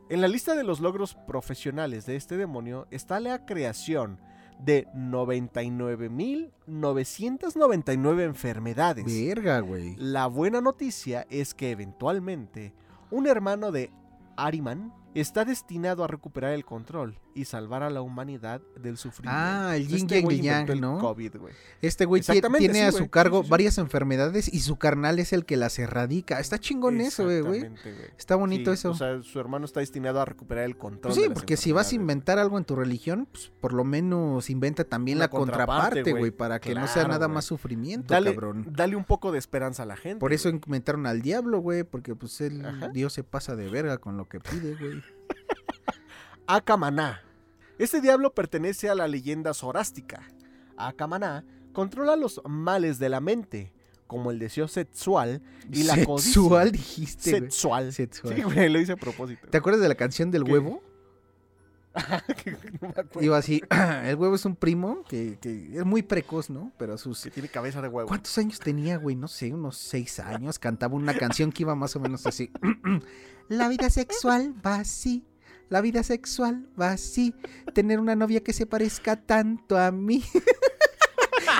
En la lista de los logros profesionales de este demonio está la creación de 99.999 enfermedades. Verga, güey. La buena noticia es que eventualmente un hermano de Ariman está destinado a recuperar el control y salvar a la humanidad del sufrimiento. Ah, el yin Este yang yang, el ¿no? COVID, güey. Este güey tiene sí, a su cargo Sí, sí, sí. varias enfermedades y su carnal es el que las erradica. Está chingón eso, güey. Está bonito eso. O sea, su hermano está destinado a recuperar el control. Pues sí, de porque si vas a inventar algo en tu religión, pues por lo menos inventa también la contraparte, güey, para que no sea nada más sufrimiento, dale, cabrón. dale un poco de esperanza a la gente. Por eso inventaron al diablo, güey, porque pues el Ajá. Dios se pasa de verga con lo que pide, güey. Akamaná. Este diablo pertenece a la leyenda zorástica. Akamaná controla los males de la mente, como el deseo sexual y la codicia. Sexual dijiste. Sexual. Sexual. Sí, güey, lo hice a propósito. ¿Te acuerdas de la canción del ¿Qué? huevo? no me acuerdo. Iba así, el huevo es un primo que, que es muy precoz, ¿no? Pero sus... Que tiene cabeza de huevo. ¿Cuántos años tenía, güey? No sé, unos seis años. Cantaba una canción que iba más o menos así. La vida sexual va así. La vida sexual va así. Tener una novia que se parezca tanto a mí.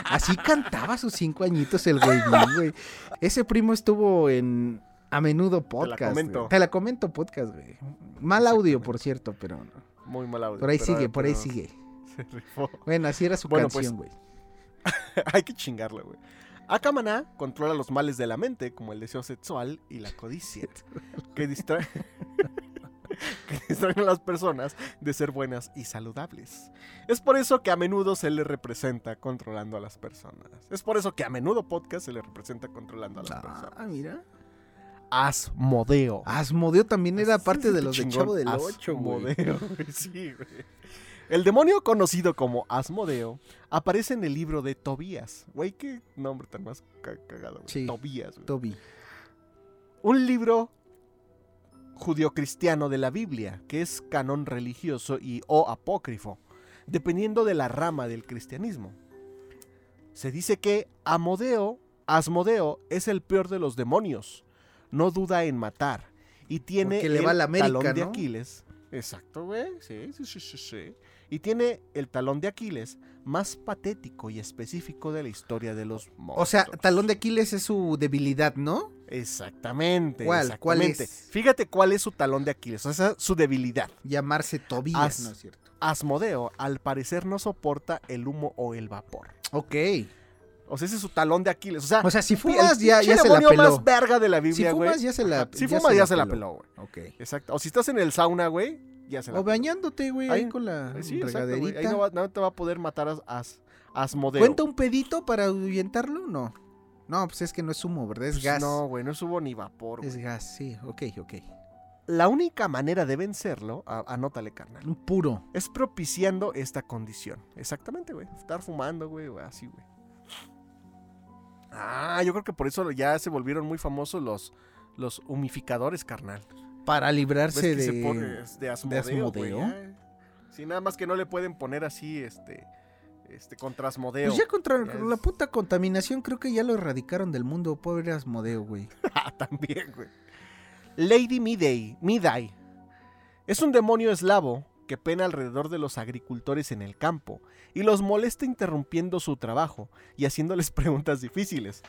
Así cantaba a sus cinco añitos el güey, güey. Ese primo estuvo en A Menudo Podcast. comento. güey. Te la comento podcast, güey. Mal audio, por cierto, pero Muy mal audio. por ahí sigue, por ahí sigue. Se rifó. Bueno, así era su Bueno, pues, canción, güey. Hay que chingarla, güey. Akamaná controla los males de la mente, como el deseo sexual y la codicia, que distraen, que distraen a las personas de ser buenas y saludables. Es por eso que a menudo se le representa controlando a las personas. Es por eso que a menudo podcast se le representa controlando a las personas. Ah, mira. Asmodeo. Asmodeo también era parte de los de. Chavo del 8, güey. Asmodeo, güey, Sí, güey. El demonio conocido como Asmodeo aparece en el libro de Tobías. Güey, qué nombre tan más ca- cagado, güey. Sí. Tobías, güey. Toby. Un libro judio-cristiano de la Biblia, que es canon religioso y o apócrifo, dependiendo de la rama del cristianismo. Se dice que Amodeo, Asmodeo es el peor de los demonios, no duda en matar y tiene Porque le el va a la América, talón de ¿no? Aquiles. Exacto, güey. Sí, sí, sí, sí, sí. Y tiene el talón de Aquiles más patético y específico de la historia de los monstruos. O sea, talón de Aquiles es su debilidad, ¿no? Exactamente. ¿Cuál? ¿Cuál exactamente. es? Fíjate cuál es su talón de Aquiles, o sea, su debilidad. Llamarse Tobías, As- ¿no es cierto? Asmodeo, al parecer, no soporta el humo o el vapor. Ok. O sea, ese es su talón de Aquiles. O sea, O sea, si el fumas ya, se la peló. más verga de la Si Biblia, güey. fumas ya se la Si fumas ya se la peló, güey. Ok. Exacto. O si estás en el sauna, güey, ya se la O bañándote, güey, Ahí- ahí con la Sí, exacto, güey. regaderita. Ahí no, va- no te va a poder matar a, a- Asmodeo. ¿Cuenta un pedito para ahuyentarlo? No. No, pues es que no es humo, ¿verdad? Es Pues gas. No, güey, no es hubo ni vapor, güey. Es gas, sí. Ok, ok. La única manera de vencerlo, a- anótale, carnal, Un puro. es propiciando esta condición. Exactamente, güey. Estar fumando, güey, o así, güey. Ah, yo creo que por eso ya se volvieron muy famosos los, los humificadores, carnal. Para ¿Ves librarse de... se pone de Asmodeo, Asmodeo? Sí, nada más que no le pueden poner así, este, este, contra Asmodeo. Pues ya contra Ya la es- puta contaminación creo que ya lo erradicaron del mundo. Pobre Asmodeo, güey. Ah, también, güey. Lady Midday, Midday. Es un demonio eslavo que pena alrededor de los agricultores en el campo y los molesta interrumpiendo su trabajo y haciéndoles preguntas difíciles.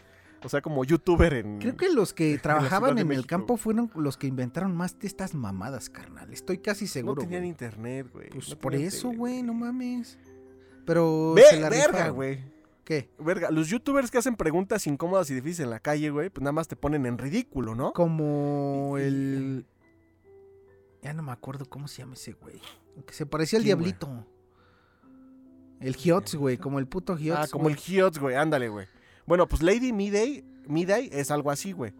O sea, como youtuber en... Creo que los que trabajaban en el campo fueron los que inventaron más de estas mamadas, carnal. Estoy casi no seguro. tenían güey. internet, güey. Pues no por tenían eso, tele, güey, no mames. Pero Ve, se la verga, rifaron. güey. ¿Qué? Verga, los youtubers que hacen preguntas incómodas y difíciles en la calle, güey, pues nada más te ponen en ridículo, ¿no? Como el... Ya no me acuerdo cómo se llama ese güey. Que se parecía al diablito. El Hiots, güey, como el puto Hiots. Ah, como el Hiots, güey, ándale, güey. Bueno, pues Lady Midday, Midday es algo así, güey.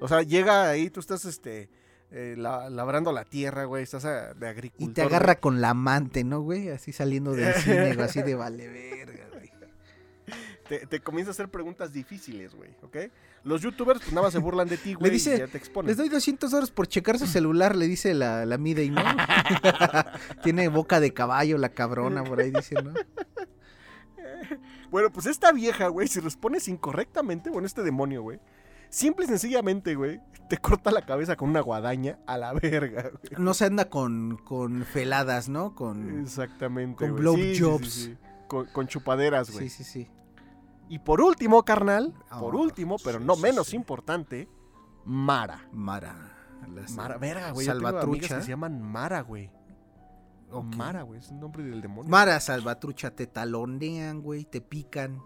O sea, llega ahí, tú estás, este, eh, la- labrando la tierra, güey, estás de agricultor. Y te agarra con la amante, ¿no, güey? Así saliendo del cine, güey, así de vale verga, güey. Te, te comienza a hacer preguntas difíciles, güey, ¿ok? Los youtubers, pues nada más se burlan de ti, güey, dice, y ya te exponen. Les doy 200 dólares por checar su celular, le dice la, la ¿no? Tiene boca de caballo la cabrona, por ahí dice, ¿no? Bueno, pues esta vieja, güey, si respondes incorrectamente, bueno, este demonio, güey, simple y sencillamente, güey, te corta la cabeza con una guadaña a la verga, güey. No se anda con, con feladas, ¿no? Con... Exactamente. Con güey. Sí, sí, sí, blowjobs. Con, con chupaderas, güey. Sí, sí, sí. Y por último, carnal, por Oh, último, pero no menos importante, Mara. Mara. las- Mara, verga, güey. yo tengo amigas Salvatrucha. que se llaman Mara, güey. Mara, güey, es el nombre del demonio. Mara Salvatrucha, te talonean, güey, te pican.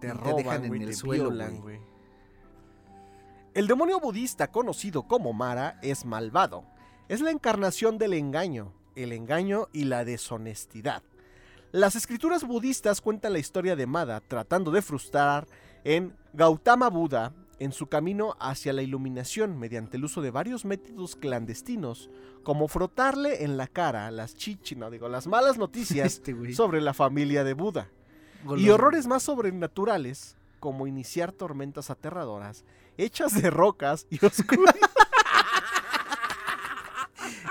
te dejan en el te suelo, güey. El demonio budista conocido como Mara es malvado. Es la encarnación del engaño, el engaño y la deshonestidad. Las escrituras budistas cuentan la historia de Mada tratando de frustrar en Gautama Buda en su camino hacia la iluminación mediante el uso de varios métodos clandestinos, como frotarle en la cara las chichi, no digo, las malas noticias Este, sobre la familia de Buda. Y horrores más sobrenaturales, como iniciar tormentas aterradoras, hechas de rocas y oscuras.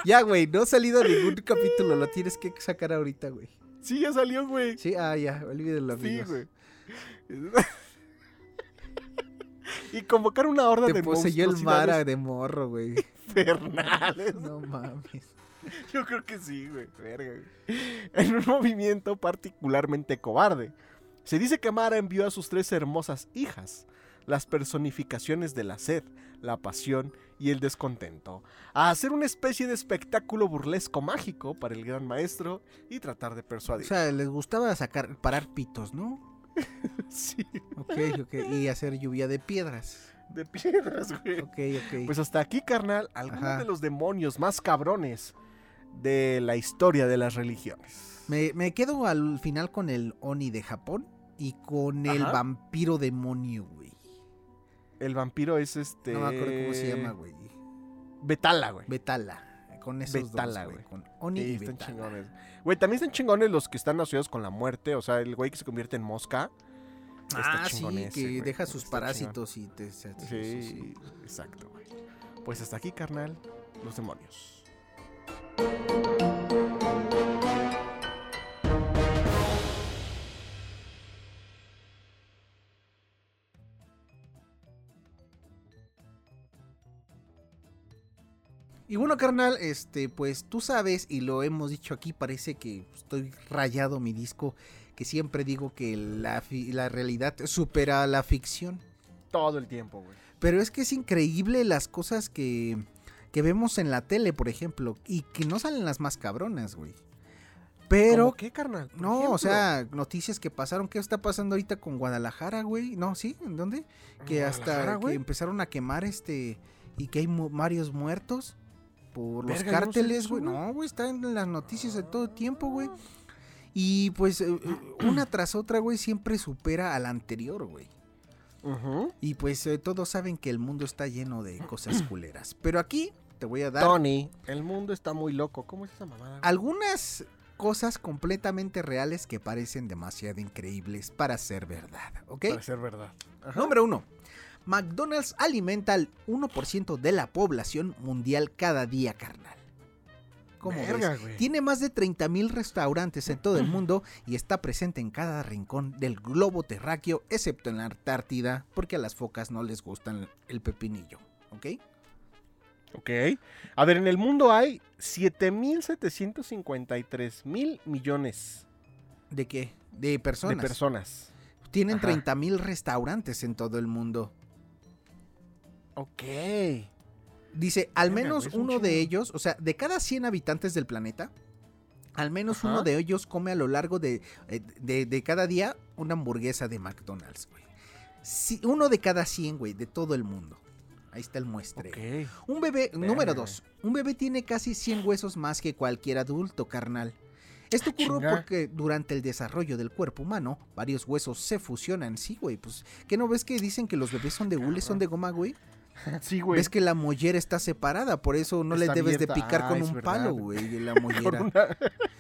Ya, güey, no ha salido ningún capítulo, lo tienes que sacar ahorita, güey. sí, ya salió, güey. Sí, ah, ya, olvídalo, Sí, amigos. güey. Y convocar una horda Te de poseyó el Mara de morro, güey. infernales. No mames. Yo creo que sí, güey. Verga, güey. En un movimiento particularmente cobarde. Se dice que Mara envió a sus tres hermosas hijas, las personificaciones de la sed, la pasión y el descontento, a hacer una especie de espectáculo burlesco mágico para el gran maestro y tratar de O persuadir. sea, les gustaba sacar, parar pitos, ¿no? sí, Ok, ok. Y hacer lluvia de piedras. de piedras, güey. Ok, ok. Pues hasta aquí, carnal, algunos de los demonios más cabrones de la historia de las religiones. me, me quedo al final con el Oni de Japón y con el vampiro demonio, güey. El vampiro es este. No me acuerdo cómo se llama, güey. Betala, güey. Betala. Con esos Betala, dos, güey. Con Oni Sí, y están Betala. chingones. Güey, también están chingones los que están asociados con la muerte. O sea, el güey que se convierte en mosca. Está Ah, sí, chingón ese, que deja sus Está chingón. parásitos y te... Sí, exacto, güey. Pues hasta aquí, carnal. los demonios. Y bueno, carnal, este, pues tú sabes, y lo hemos dicho aquí, parece que estoy rayado mi disco, que siempre digo que la, la realidad supera la ficción. Todo el tiempo, güey. Pero es que es increíble las cosas que, que vemos en la tele, por ejemplo, y que no salen las más cabronas, güey. Pero, ¿Cómo qué, carnal? No, ejemplo, o sea, noticias que pasaron, ¿qué está pasando ahorita con Guadalajara, güey? No, ¿sí? ¿En dónde? Que hasta que empezaron a quemar este, y que hay varios muertos por los Verga, cárteles, güey. güey. No, güey, está en las noticias de todo tiempo, güey. Y pues eh, eh, una tras otra, güey, siempre supera a la anterior, güey. Y pues eh, todos saben que el mundo está lleno de cosas culeras. Pero aquí te voy a dar Tony, el mundo está muy loco. ¿Cómo es esa mamada? algunas cosas completamente reales que parecen demasiado increíbles para ser verdad, ¿ok? Para ser verdad. Ajá. Número uno. McDonald's alimenta al 1% de la población mundial cada día, carnal. ¿Cómo ves? Verga, güey. Tiene más de 30.000 restaurantes en todo el mundo y está presente en cada rincón del globo terráqueo, excepto en la Antártida, porque a las focas no les gustan el pepinillo, ¿ok? Ok. A ver, en el mundo hay 7.753 mil millones ¿De qué? De personas. de personas. Tienen Ajá. 30.000 restaurantes en todo el mundo. Ok. Dice, al menos uno de ellos, o sea, de cada 100 habitantes del planeta, al menos Ajá. uno de ellos come a lo largo de, eh, de, de cada día una hamburguesa de McDonald's, güey. Sí, uno de cada 100, güey, de todo el mundo. Ahí está el muestreo. Ok. Un bebé, número. 2. Un bebé tiene casi 100 huesos más que cualquier adulto, carnal. Esto ocurre chinga. porque durante el desarrollo del cuerpo humano, varios huesos se fusionan. Sí, güey, pues, ¿qué no ves que dicen que los bebés son de hule, son de goma, güey? Sí, güey. Ves que la mollera está separada, por eso no le debes de picar Ah, con es un verdad. palo, güey, la con, mollera. una-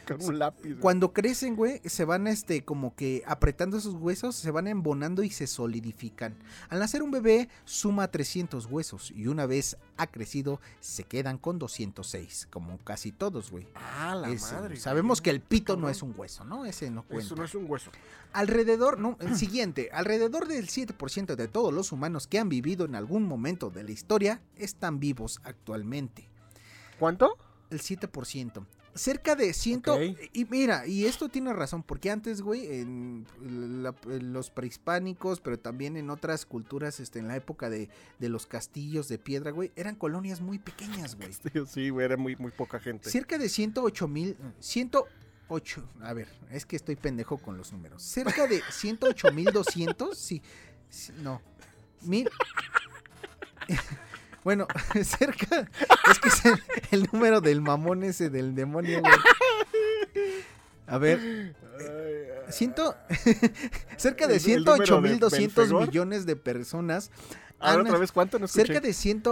con un lápiz. güey. Cuando crecen, güey, se van este como que apretando esos huesos, se van embonando y se solidifican. Al nacer un bebé suma 300 huesos y una vez ha crecido se quedan con 206, como casi todos, güey. Ah, la Es, madre. sabemos güey. que el pito no es un hueso, ¿no? Ese no cuenta. Eso no es un hueso. Alrededor, no, el siguiente, alrededor del 7% de todos los humanos que han vivido en algún momento de la historia están vivos actualmente. ¿Cuánto? El 7%. Cerca de 100. Ok. Y mira, y esto tiene razón, porque antes, güey, en, la- en los prehispánicos, pero también en otras culturas, este, en la época de, de los castillos de piedra, güey, eran colonias muy pequeñas, güey. Sí, Sí, güey, era muy, muy poca gente. Cerca de 108 mil. 108. A ver, es que estoy pendejo con los números. Cerca de 108 mil 200. Sí, sí, No. Mil. Bueno, cerca. Es que es el, el número del mamón ese del demonio, güey. A ver, ciento, cerca de ¿El- el 108 número mil de 200 Belfegor? millones de personas. A ver, han- otra vez, ¿cuánto no escuché? Cerca de 100,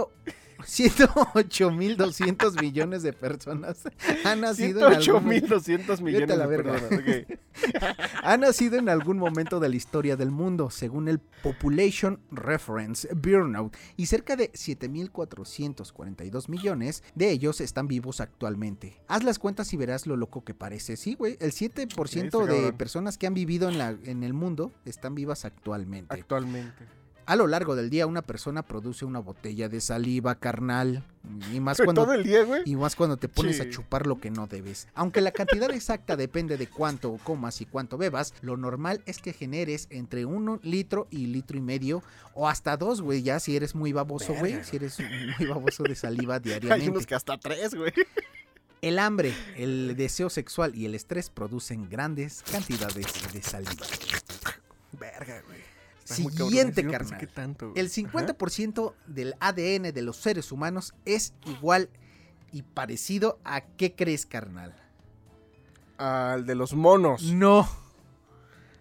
108 mil 200 millones de personas han nacido algún, 108.200 millones de personas. han nacido en algún momento de la historia del mundo, según el Population Reference Bureau, y cerca de 7.442 millones de ellos están vivos actualmente. Haz las cuentas y verás lo loco que parece. Sí, güey, el 7% está de personas que han vivido en, la, en el mundo están vivas actualmente. Actualmente. A lo largo del día, una persona produce una botella de saliva carnal, y más cuando Todo el día, güey. y más cuando te pones Sí. a chupar lo que no debes. Aunque la cantidad exacta depende de cuánto comas y cuánto bebas, lo normal es que generes entre un litro y litro y medio o hasta dos, güey, ya si eres muy baboso, güey, si eres muy baboso de saliva Hay unos diariamente. que hasta tres, güey. El hambre, el deseo sexual y el estrés producen grandes cantidades de saliva. Verga, güey. Está muy cabrón, Siguiente, pensé carnal. tanto. El 50% del ADN de los seres humanos es igual y parecido a qué crees, carnal. Al de los monos. No.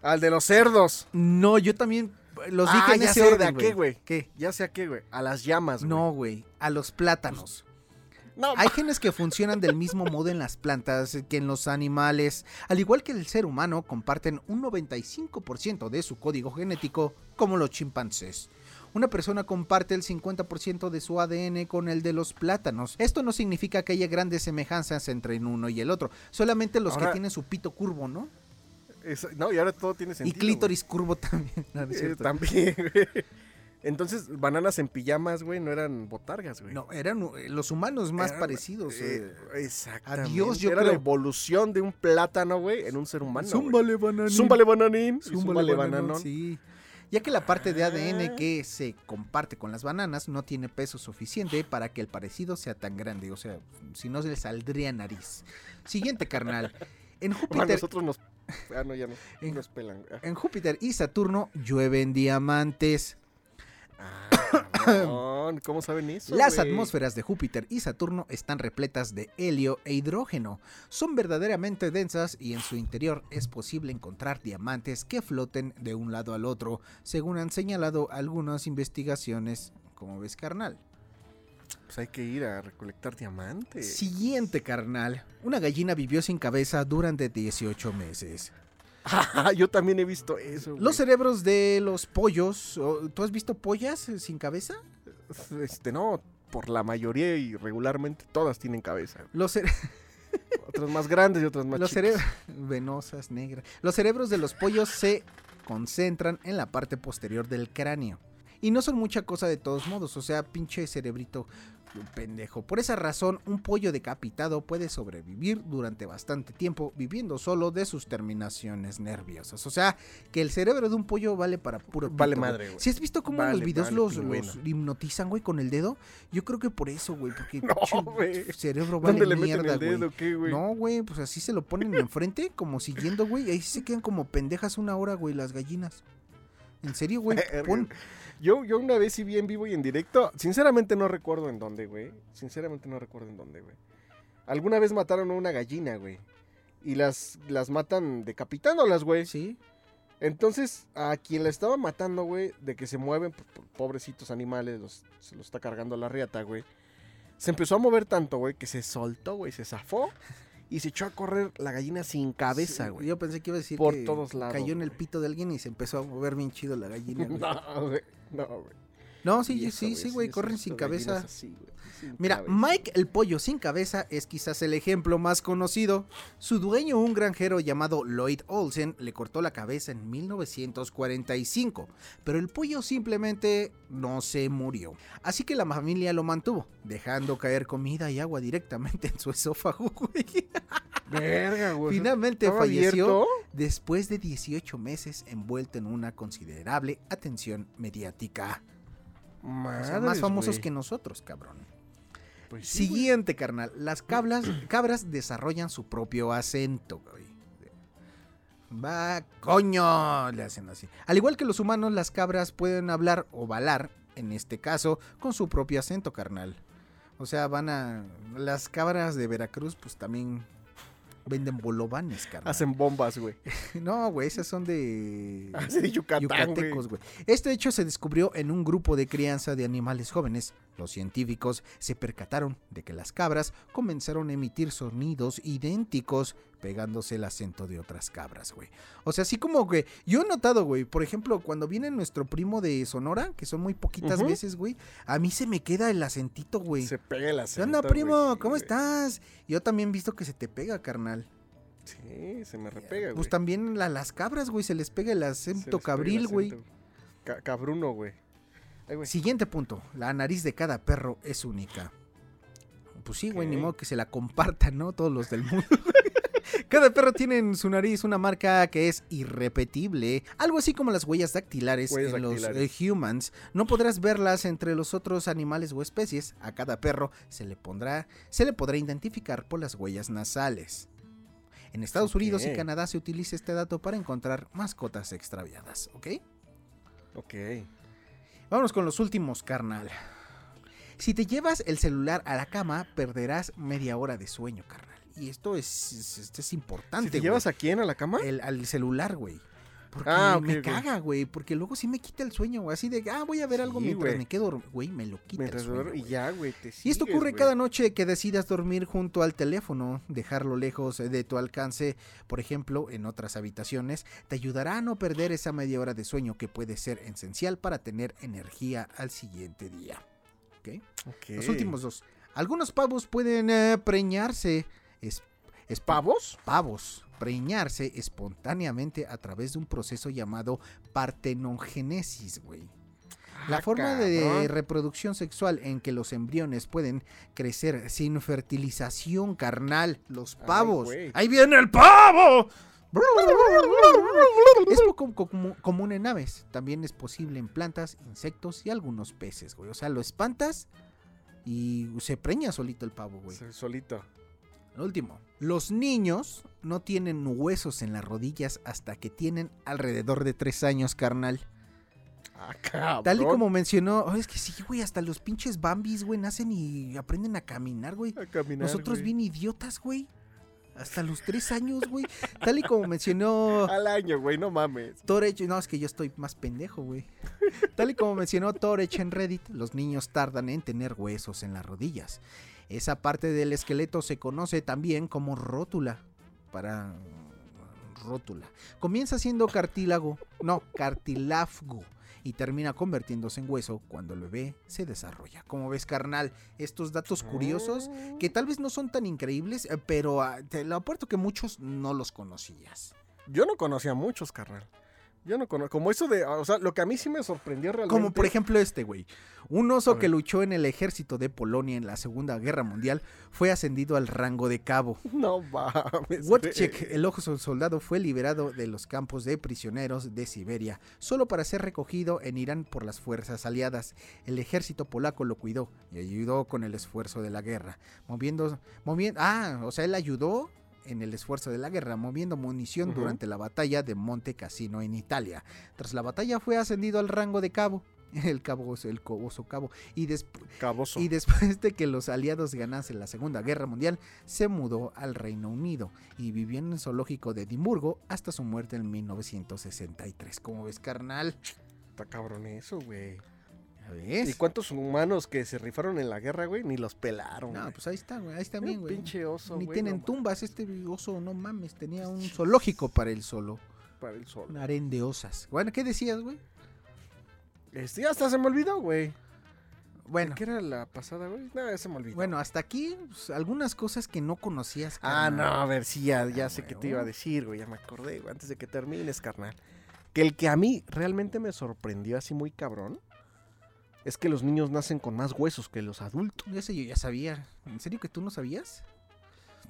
Al de los cerdos. No, yo también los Ah, dije en ya ese sé, ¿de orden, a qué, güey? ¿Qué? Ya sé a qué, güey. A las llamas, güey. No, güey, a los plátanos. No, Hay genes que funcionan del mismo modo en las plantas que en los animales. Al igual que el ser humano, comparten un 95% de su código genético como los chimpancés. Una persona comparte el 50% de su ADN con el de los plátanos. Esto no significa que haya grandes semejanzas entre uno y el otro, solamente los que tienen su pito curvo, ¿no? Es- no, y ahora todo tiene Y sentido. clítoris curvo también. No, no es güey. Eh, también, güey. Entonces, bananas en pijamas, güey, no eran botargas, güey. No, eran eh, los humanos más Eran, parecidos. eh, eh. exactamente. Adiós, yo Era la evolución de un plátano, güey, en un ser humano. güey. Zúmbale, bananín. Zúmbale bananín. Zúmbale, bananón. Sí. Ya que la parte de ADN Ah. que se comparte con las bananas no tiene peso suficiente para que el parecido sea tan grande. O sea, si no se le saldría nariz. Siguiente, carnal. En A Júpiter, nosotros nos. Ah, no, ya no. En- Nos pelan. güey. en Júpiter y Saturno llueven diamantes. Ah, ¿Cómo saben eso? Las atmósferas de Júpiter y Saturno están repletas de helio e hidrógeno. Son verdaderamente densas y en su interior es posible encontrar diamantes que floten de un lado al otro, según han señalado algunas investigaciones. Como ves, carnal. Pues hay que ir a recolectar diamantes. Siguiente, carnal. Una gallina vivió sin cabeza durante 18 meses. Yo también he visto eso. güey. Los cerebros de los pollos. ¿Tú has visto pollas eh, sin cabeza? Este, no, por la mayoría y regularmente todas tienen cabeza. Los, cere- Otras más grandes y otras más los chicas. cerebros. Venosas, negras. Los cerebros de los pollos se concentran en la parte posterior del cráneo. Y no son mucha cosa de todos modos. O sea, pinche cerebrito pendejo. Por esa razón, un pollo decapitado puede sobrevivir durante bastante tiempo viviendo solo de sus terminaciones nerviosas. O sea, que el cerebro de un pollo vale para puro pito, Vale güey. madre, güey. Si has visto cómo en los Vale, videos vale, los, hipnotizan, güey, con el dedo? Yo creo que por eso, güey, porque No, güey. cerebro vale ¿Dónde le meten mierda, el güey. dedo? ¿Qué, güey? No, güey, pues así se lo ponen enfrente, como siguiendo, güey. Ahí se quedan como pendejas una hora, güey, las gallinas. En serio, güey. Pon... Yo, yo una vez sí vi en vivo y en directo. Sinceramente no recuerdo en dónde, güey. Sinceramente no recuerdo en dónde, güey. Alguna vez mataron a una gallina, güey. Y las, las matan decapitándolas, güey. Sí. Entonces, a quien la estaba matando, güey, de que se mueven, po- po- pobrecitos animales, los- se los está cargando la riata, güey. Se empezó a mover tanto, güey, que se soltó, güey, se zafó y se echó a correr la gallina sin cabeza, Sí, güey. Yo pensé que iba a decir Por que todos lados, cayó en el pito de alguien y se empezó a mover bien chido la gallina, güey. No, güey, no, güey. No, sí, sí, sí, güey, corren sin cabeza. así, sin Mira, cabeza. Mike el pollo sin cabeza es quizás el ejemplo más conocido. Su dueño, un granjero llamado Lloyd Olsen, le cortó la cabeza en 1945, pero el pollo simplemente no se murió. Así que la familia lo mantuvo, dejando caer comida y agua directamente en su esófago, güey. Verga, güey. Finalmente ¿Estaba falleció abierto? después de 18 meses envuelto en una considerable atención mediática. O sea, más famosos que nosotros, cabrón. Pues sí, güey. Siguiente, carnal. Las cabras, cabras desarrollan su propio acento, güey. Va, coño, le hacen así. Al igual que los humanos, las cabras pueden hablar o balar, en este caso, con su propio acento, carnal. O sea, van a... Las cabras de Veracruz, pues también venden bolovanes, carnal. Hacen bombas, güey. No, güey, esas son de... Hacen de Yucatán, yucatecos, güey. Este hecho se descubrió en un grupo de crianza de animales jóvenes. Los científicos se percataron de que las cabras comenzaron a emitir sonidos idénticos pegándose el acento de otras cabras, güey. O sea, así como que yo he notado, güey, por ejemplo, cuando viene nuestro primo de Sonora, que son muy poquitas veces, güey, a mí se me queda el acentito, güey. Se pega el ¿Qué acento, onda, güey, primo? ¿Cómo estás? Yo también he visto que se te pega, carnal. Sí, se me repega, güey. Pues también a las cabras, güey, se les pega el acento cabril, güey. Ca- cabruno, güey. Siguiente punto. La nariz de cada perro es única. Pues sí, güey, ni modo que se la compartan, ¿no? Todos los del mundo. cada perro tiene en su nariz una marca que es irrepetible. Algo así como las huellas dactilares Huellas en los eh, humans. No podrás verlas entre los otros animales o especies. A cada perro se le pondrá, se le podrá identificar por las huellas nasales. En Estados Unidos y. Canadá se utiliza este dato para encontrar mascotas extraviadas, ¿ok? Ok. Vámonos con los últimos, carnal. Si te llevas el celular a la cama, perderás media hora de sueño, carnal. Y esto es, es- importante, ¿Si te llevas a quién? ¿A la cama? El- al celular, güey. Porque Ah, me caga, güey. Porque luego sí me quita el sueño, güey. Así de, ah, voy a ver algo Sí, mientras me quedo. Güey, me lo quita el sueño, y ya, güey, te Y esto ocurre cada noche que decidas dormir junto al teléfono, dejarlo lejos de tu alcance, por ejemplo, en otras habitaciones, te ayudará a no perder esa media hora de sueño que puede ser esencial para tener energía al siguiente día. Los últimos dos. Algunos pavos pueden eh, preñarse. Es, es ¿Pavos? Pavos. Preñarse espontáneamente a través de un proceso llamado partenogénesis, güey. La Ah, forma de reproducción sexual en que los embriones pueden crecer sin fertilización carnal, los pavos. ¡Ahí viene el pavo! Es poco común en aves. También es posible en plantas, insectos y algunos peces, güey. O sea, lo espantas y se preña solito el pavo, güey. Solito. Lo último. Los niños no tienen huesos en las rodillas hasta que tienen alrededor de tres años, carnal. Ah. Tal y como mencionó, oh, es que sí, güey, hasta los pinches bambis, güey, nacen y aprenden a caminar, güey. A caminar, Nosotros güey. bien idiotas, güey. Hasta los tres años, güey. Tal y como mencionó Al año, güey, no mames. Torech, no, es que yo estoy más pendejo, güey. Tal y como mencionó Torech en Reddit, los niños tardan en tener huesos en las rodillas. Esa parte del esqueleto se conoce también como rótula. Para rótula. Comienza siendo cartílago, no, cartilafgo. Y termina convirtiéndose en hueso cuando el bebé se desarrolla. Como ves, carnal, estos datos curiosos que tal vez no son tan increíbles, eh, pero ah, te lo apuerto que muchos no los conocías. Yo no conocía a muchos, carnal. Yo no conozco. Como eso de. O sea, lo que a mí sí me sorprendió realmente. Como por ejemplo este, güey. Un oso que luchó en el ejército de Polonia en la Segunda Guerra Mundial fue ascendido al rango de cabo. No mames. Wojciech, el oso soldado, fue liberado de los campos de prisioneros de Siberia, solo para ser recogido en Irán por las fuerzas aliadas. El ejército polaco lo cuidó y ayudó con el esfuerzo de la guerra, moviendo, moviendo, ah, o sea, él ayudó en el esfuerzo de la guerra, moviendo munición durante la batalla de Monte Cassino en Italia. Tras la batalla fue ascendido al rango de cabo. El cabo, el coboso cabo. Y, Caboso. y después de que los aliados ganasen la Segunda Guerra Mundial, se mudó al Reino Unido y vivió en el zoológico de Edimburgo hasta su muerte en 1963. ¿Cómo ves, carnal? Está cabrón eso, güey. ¿Ya ves? ¿Y cuántos humanos que se rifaron en la guerra, güey? Ni los pelaron. No, güey. pues ahí está, güey. Ahí está bien, güey. pinche oso, Ni güey, tienen no tumbas. Este oso, no mames, tenía un zoológico para él solo. Para el sol. Un harén de osas. Bueno, ¿qué decías, güey? Este, ya hasta se me olvidó, güey. Bueno, ¿Qué era la pasada, güey? No, ya se me olvidó. bueno, hasta aquí pues, algunas cosas que no conocías. Ah, no, a ver, sí, ya, ya Ah, sé qué te iba a decir, güey. Ya me acordé, güey, antes de que termines, carnal. Que el que a mí realmente me sorprendió así muy cabrón es que los niños nacen con más huesos que los adultos. Ese yo ya sabía. ¿En serio que tú no sabías?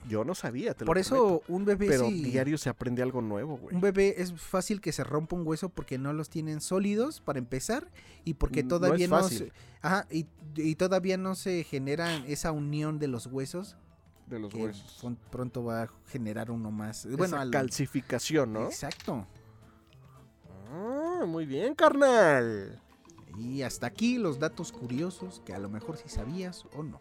Yo no sabía, te lo Por prometo. eso un bebé Pero sí- diario se aprende algo nuevo, güey. Un bebé es fácil que se rompa un hueso porque no los tienen sólidos para empezar y porque Mm, no todavía no, se, ajá, y, y todavía no se genera esa unión de los huesos De los que huesos. pon- pronto va a generar uno más. Bueno, al- calcificación, ¿no? Exacto. Ah, muy bien, carnal. Y hasta aquí los datos curiosos que a lo mejor sí sabías o no.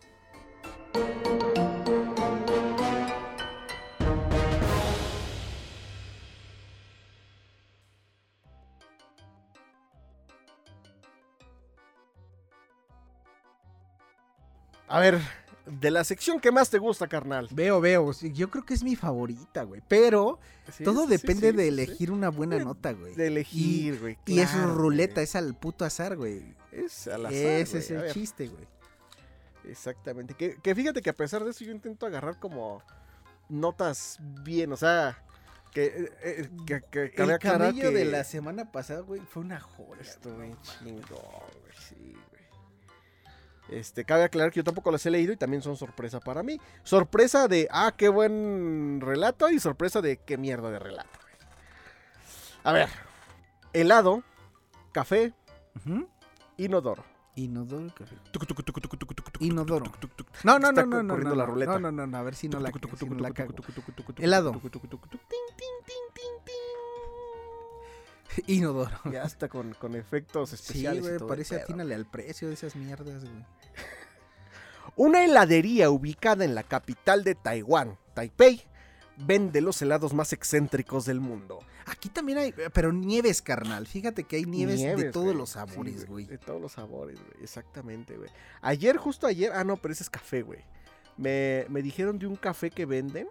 A ver, de la sección que más te gusta, carnal. Veo, veo. Yo creo que es mi favorita, güey. Pero Sí, todo sí, depende sí, de elegir una buena nota, güey. De elegir, güey. Y es claro, ruleta, güey. es al puto azar, güey. Es al azar, Ese güey. es el chiste, güey. Exactamente. Que, que fíjate que a pesar de eso yo intento agarrar como notas bien, o sea, que, eh, eh, que, que El camello que de la semana pasada, güey, fue una joya. Estuvo güey. chingón, güey, sí. Este, cabe aclarar que yo tampoco las he leído y también son sorpresa para mí. Sorpresa de, ah, qué buen relato y sorpresa de qué mierda de relato. A ver, helado, café, Ujú. inodoro. Inodoro, café. Inodoro. No, no, no, no, no, corriendo no, la no, ruleta. no, no, no, a ver si no la, si no la cago. Helado. Inodoro. Ya está con, con efectos Sí, especiales. y güey, parece atínale al precio de esas mierdas, güey. Una heladería ubicada en la capital de Taiwán, Taipei, vende los helados más excéntricos del mundo. Aquí también hay, pero nieves, carnal. Fíjate que hay nieves, de todos güey. los Sí, sabores, güey. De todos los sabores, güey. Exactamente, güey. Ayer, justo ayer. Ah, no, pero ese es café, güey. Me, me dijeron de un café que venden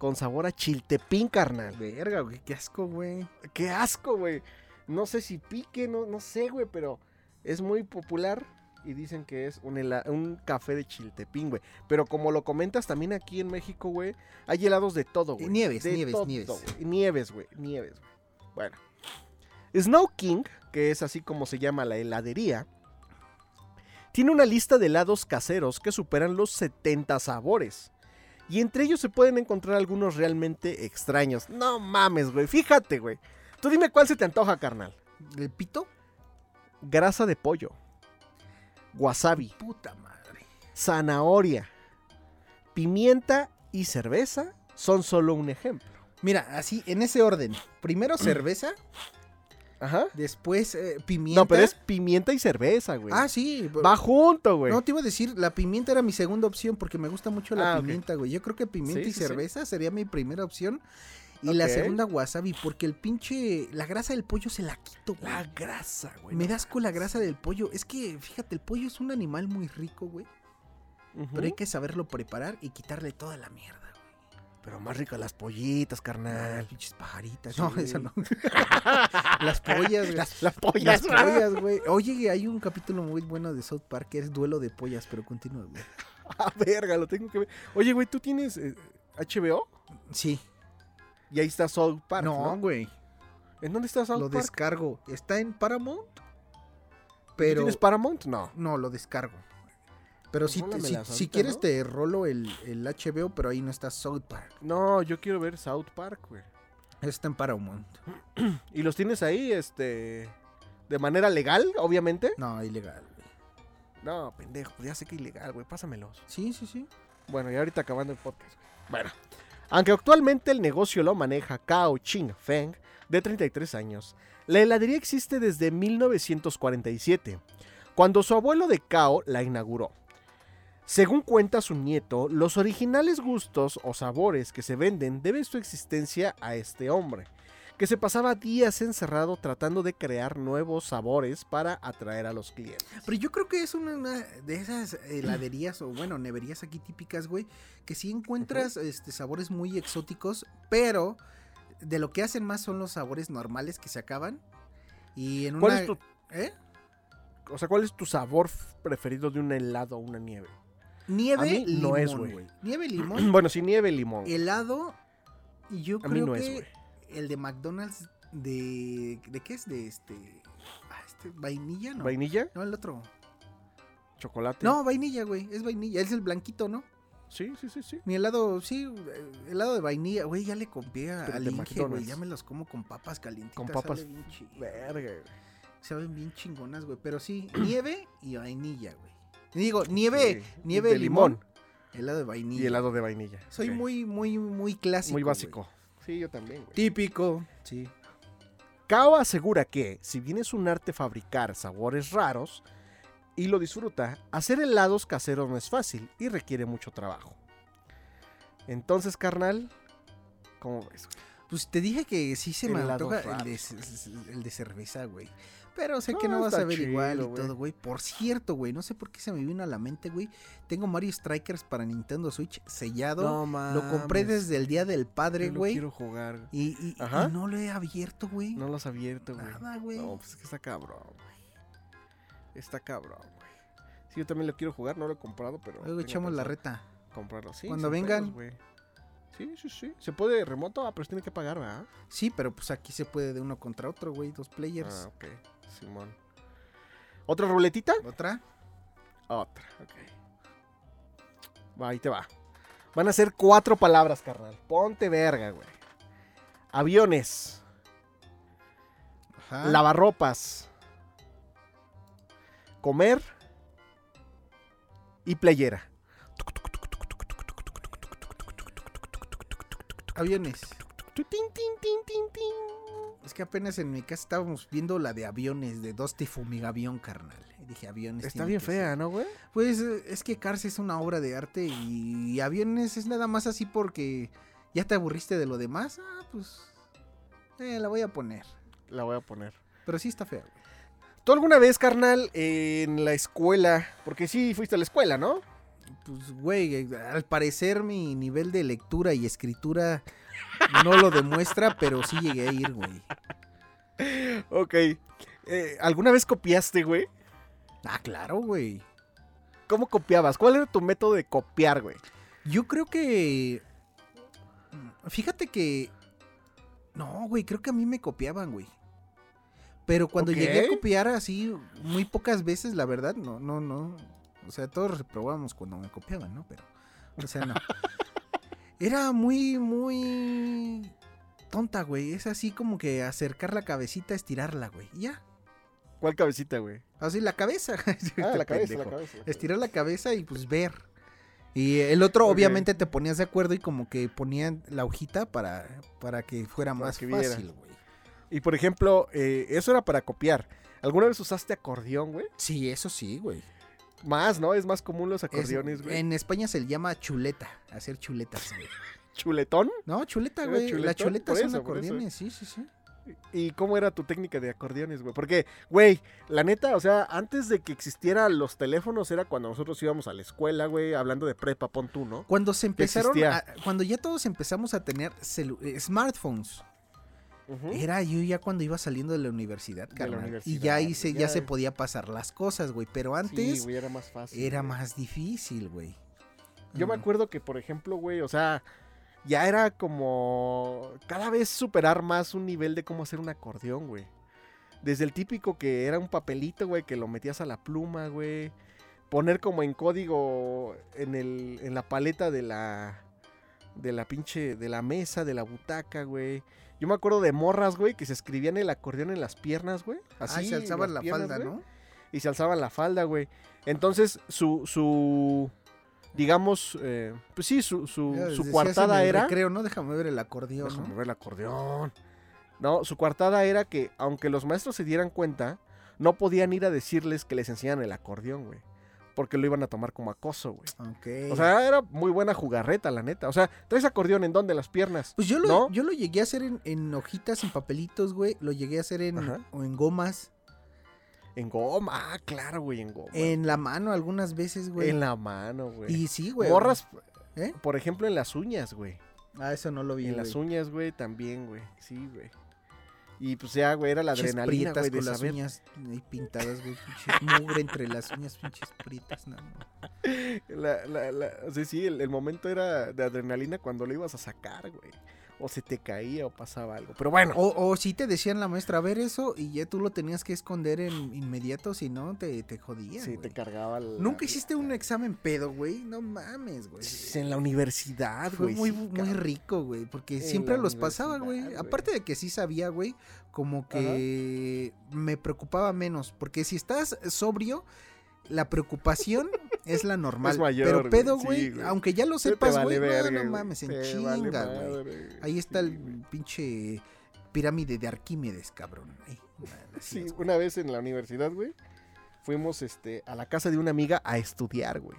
con sabor a chiltepín, carnal. Verga, güey, qué asco, güey. Qué asco, güey. No sé si pique, no, no sé, güey, pero es muy popular. Y dicen que es un, café de chiltepín, güey. Pero como lo comentas también aquí en México, güey, hay helados de todo, güey. Nieves, De nieves, todo, nieves. Nieves, güey. Nieves, güey. Bueno. Snow King, que es así como se llama la heladería, tiene una lista de helados caseros que superan los 70 sabores. Y entre ellos se pueden encontrar algunos realmente extraños. No mames, güey. Fíjate, güey. Tú dime cuál se te antoja, carnal. ¿El pito? Grasa de pollo. Wasabi. Puta madre. Zanahoria. Pimienta y cerveza son solo un ejemplo. Mira, así, en ese orden. Primero cerveza, Ajá. después eh, pimienta. No, pero es pimienta y cerveza, güey. Ah, sí. Va junto, güey. No, te iba a decir, la pimienta era mi segunda opción porque me gusta mucho la Ah, pimienta, güey. Yo creo que pimienta Sí, y sí, sí. cerveza sería mi primera opción. Y la segunda wasabi, porque el pinche. La grasa del pollo se la quito, güey. La grasa, güey. Me das con la grasa del pollo. Es que, fíjate, el pollo es un animal muy rico, güey. Pero hay que saberlo preparar y quitarle toda la mierda. Pero más ricas las pollitas, carnal. pinches pajaritas. No, eso no. las pollas, güey. Las, las Las pollas. pollas, güey. Oye, hay un capítulo muy bueno de South Park que es duelo de pollas, pero continúa, güey. Ah, verga, lo tengo que ver. Oye, güey, ¿tú tienes eh, HBO? Sí. Y ahí está South Park, no, ¿no? güey. ¿En dónde está South Lo Park? descargo. Está en Paramount. ¿Tú Pero. ¿Tienes Paramount? No. No, lo descargo. Pero si, si, ahorita, si quieres ¿no? te rolo el, el HBO, pero ahí no está South Park. No, yo quiero ver South Park, güey. Está en Paramount. ¿Y los tienes ahí, este... de manera legal, obviamente? No, ilegal, güey. No, pendejo, pues ya sé que ilegal, güey, pásamelos. Sí, sí, sí. Bueno, y ahorita acabando el podcast, güey. Bueno, aunque actualmente el negocio lo maneja Kao Ching Feng, de 33 años, la heladería existe desde 1947, cuando su abuelo de Kao la inauguró. Según cuenta su nieto, los originales gustos o sabores que se venden deben su existencia a este hombre, que se pasaba días encerrado tratando de crear nuevos sabores para atraer a los clientes. Pero yo creo que es una, una de esas heladerías o bueno, neverías aquí típicas, güey, que sí encuentras este, sabores muy exóticos, pero de lo que hacen más son los sabores normales que se acaban. Y en una... ¿Cuál es tu, ¿Eh? o sea, cuál es tu sabor preferido de un helado o una nieve? Nieve, A mí no limón, es, güey. Nieve, limón, Bueno, sí, nieve, limón. helado. Y yo A mí creo no es, que güey. el de McDonald's de... ¿De qué es? De este... ah, este vainilla, ¿no? ¿Vainilla? No, el otro. ¿Chocolate? No, vainilla, güey. Es vainilla. Es el blanquito, ¿no? Sí, sí, sí, sí. Mi helado, sí, eh, helado de vainilla, güey, ya le compré a- al Inge, güey, ya me los como con papas calientitas. Con papas. Verga. güey. Saben bien chingonas, güey, pero sí, nieve y vainilla, güey. Digo, nieve, Sí, nieve de limón, limón. helado de vainilla. Y helado de vainilla. Soy muy, muy, muy clásico. Muy básico. Sí, yo también, güey. Típico. Sí. Kao asegura que, si bien es un arte fabricar sabores raros y lo disfruta, hacer helados caseros no es fácil y requiere mucho trabajo. Entonces, carnal, ¿cómo ves? Pues te dije que sí se me Helados antoja el de, el cerveza, güey. Pero sé No, que no vas a ver igual y todo, güey. Por cierto, güey, no sé por qué se me vino a la mente, güey. Tengo Mario Strikers para Nintendo Switch sellado. Lo compré desde el día del padre, güey. quiero jugar. Y, y- y Ajá. no lo he abierto, güey. No lo has abierto, güey. Nada, güey. No, pues es que está cabrón, güey. Está cabrón, güey. Sí, yo también lo quiero jugar, no lo he comprado, pero. Luego echamos la reta. Comprarlo, sí. Cuando vengan. pedos. Sí, sí, sí. ¿Se puede remoto? Ah, pero se tiene que pagar, ¿verdad? Sí, pero pues aquí se puede de uno contra otro, güey. Dos players. Ah, ok. Simón. ¿Otra ruletita? ¿Otra? Otra, ok. Va, ahí te va. Van a ser cuatro palabras, carnal. Ponte verga, güey. Aviones, Ajá. lavarropas, comer y playera. Aviones. Es que apenas en mi casa estábamos viendo la de aviones de Dusty Fumigavión, carnal. Y dije, aviones. Está bien fea, ser. ¿no, güey? Pues es que Cars es una obra de arte y aviones es nada más así porque ¿Ya te aburriste de lo demás? Ah, pues. Eh, la voy a poner. La voy a poner. Pero sí está fea, güey. ¿Tú alguna vez, carnal, en la escuela? Porque sí fuiste a la escuela, ¿no? Pues, güey, al parecer mi nivel de lectura y escritura no lo demuestra, pero sí llegué a ir, güey. Ok. Eh, ¿Alguna vez copiaste, güey? Ah, claro, güey. ¿Cómo copiabas? ¿Cuál era tu método de copiar, güey? Yo creo que. Fíjate que. No, güey, creo que a mí me copiaban, güey. Pero cuando llegué a copiar así, muy pocas veces, la verdad, no, no, no. O sea, todos reprobábamos cuando me copiaban, ¿no? Pero. O sea, no. Era muy, muy. Tonta, güey. Es así como que acercar la cabecita, estirarla, güey. y Ya. ¿Cuál cabecita, güey? Así la cabeza. Ah, la cabeza, la cabeza. Estirar la cabeza y pues ver. Y el otro, obviamente, te ponías de acuerdo y como que ponían la hojita para, para que fuera Para más que fácil, güey. Y por ejemplo, eh, eso era para copiar. ¿Alguna vez usaste acordeón, güey? Sí, eso sí, güey. Más, ¿no? Es más común los Es- acordeones, güey. En España se le llama chuleta, hacer chuletas, güey. ¿Chuletón? No, chuleta, Era güey. chuletas por son eso, acordeones, sí, sí, sí. ¿Y cómo era tu técnica de acordeones, güey? Porque, güey, la neta, o sea, antes de que existieran los teléfonos era cuando nosotros íbamos a la escuela, güey, hablando de prepa, pon tú, ¿no? Cuando se empezaron, a- cuando ya todos empezamos a tener celu- era yo ya cuando iba saliendo de la universidad, la carnal. y ya güey, hice, ya ya- se podía pasar las cosas, güey. Pero antes Sí, güey, era más fácil. era güey. más difícil, güey. Yo me acuerdo que, por ejemplo, güey, o sea, ya era como cada vez superar más un nivel de cómo hacer un acordeón, güey. Desde el típico que era un papelito, güey, que lo metías a la pluma, güey. Poner como en código en, el, en la paleta de la, de la pinche, de la mesa, de la butaca, güey. Yo me acuerdo de morras, güey, que se escribían el acordeón en las piernas, güey. Así, Ah, se alzaban la piernas, falda, güey ¿no? y se alzaban la falda, güey. Entonces, su, su digamos, eh, pues sí, su, su, su el era... Recreo, ¿no? Déjame ver el acordeón, Déjame ¿no? ver el acordeón. No, su coartada era que, aunque los maestros se dieran cuenta, no podían ir a decirles que les enseñaran el acordeón, güey. Porque lo iban a tomar como acoso, güey. Ok. O sea, era muy buena jugarreta, la neta. O sea, ¿traes acordeón en dónde? ¿En las piernas? pues yo lo, ¿no? yo lo llegué a hacer en, en hojitas, en papelitos, güey. Lo llegué a hacer en, Ajá. o en gomas. En goma. Ah, claro, güey, en goma. En la mano algunas veces, güey. En la mano, güey. Y sí, güey. Morras, ¿Eh? por ejemplo, en las uñas, güey. Ah, eso no lo vi, en güey. las uñas, güey, también, güey. Sí, güey. Y pues ya, güey, era la Pinches adrenalina, prietas güey, de con las uñas ahí pintadas, güey. Pinches mugre entre las uñas, pinches prietas. No, no. La, la, la, o sea, sí, el, el momento era de adrenalina cuando lo ibas a sacar, güey. O se te caía o pasaba algo. Pero bueno. O, o si te decían la maestra, a ver eso, y ya tú lo tenías que esconder en inmediato, si no, te, te jodían, sí, te cargaba la- Nunca hiciste un examen pedo, güey. No mames, güey. En la universidad, Fue güey. muy, sí, muy cabrón. rico, güey. Porque En siempre los pasaba, güey. Aparte de que sí sabía, güey, como que me preocupaba menos. Porque si estás sobrio, la preocupación es la normal. Es mayor, pero pedo, güey, aunque ya lo sepas, vale güey, no, verga, no mames, en vale chinga, güey. Ahí está el pinche pirámide de Arquímedes, cabrón. Sí, es, una vez en la universidad, güey, fuimos este, a la casa de una amiga a estudiar, güey.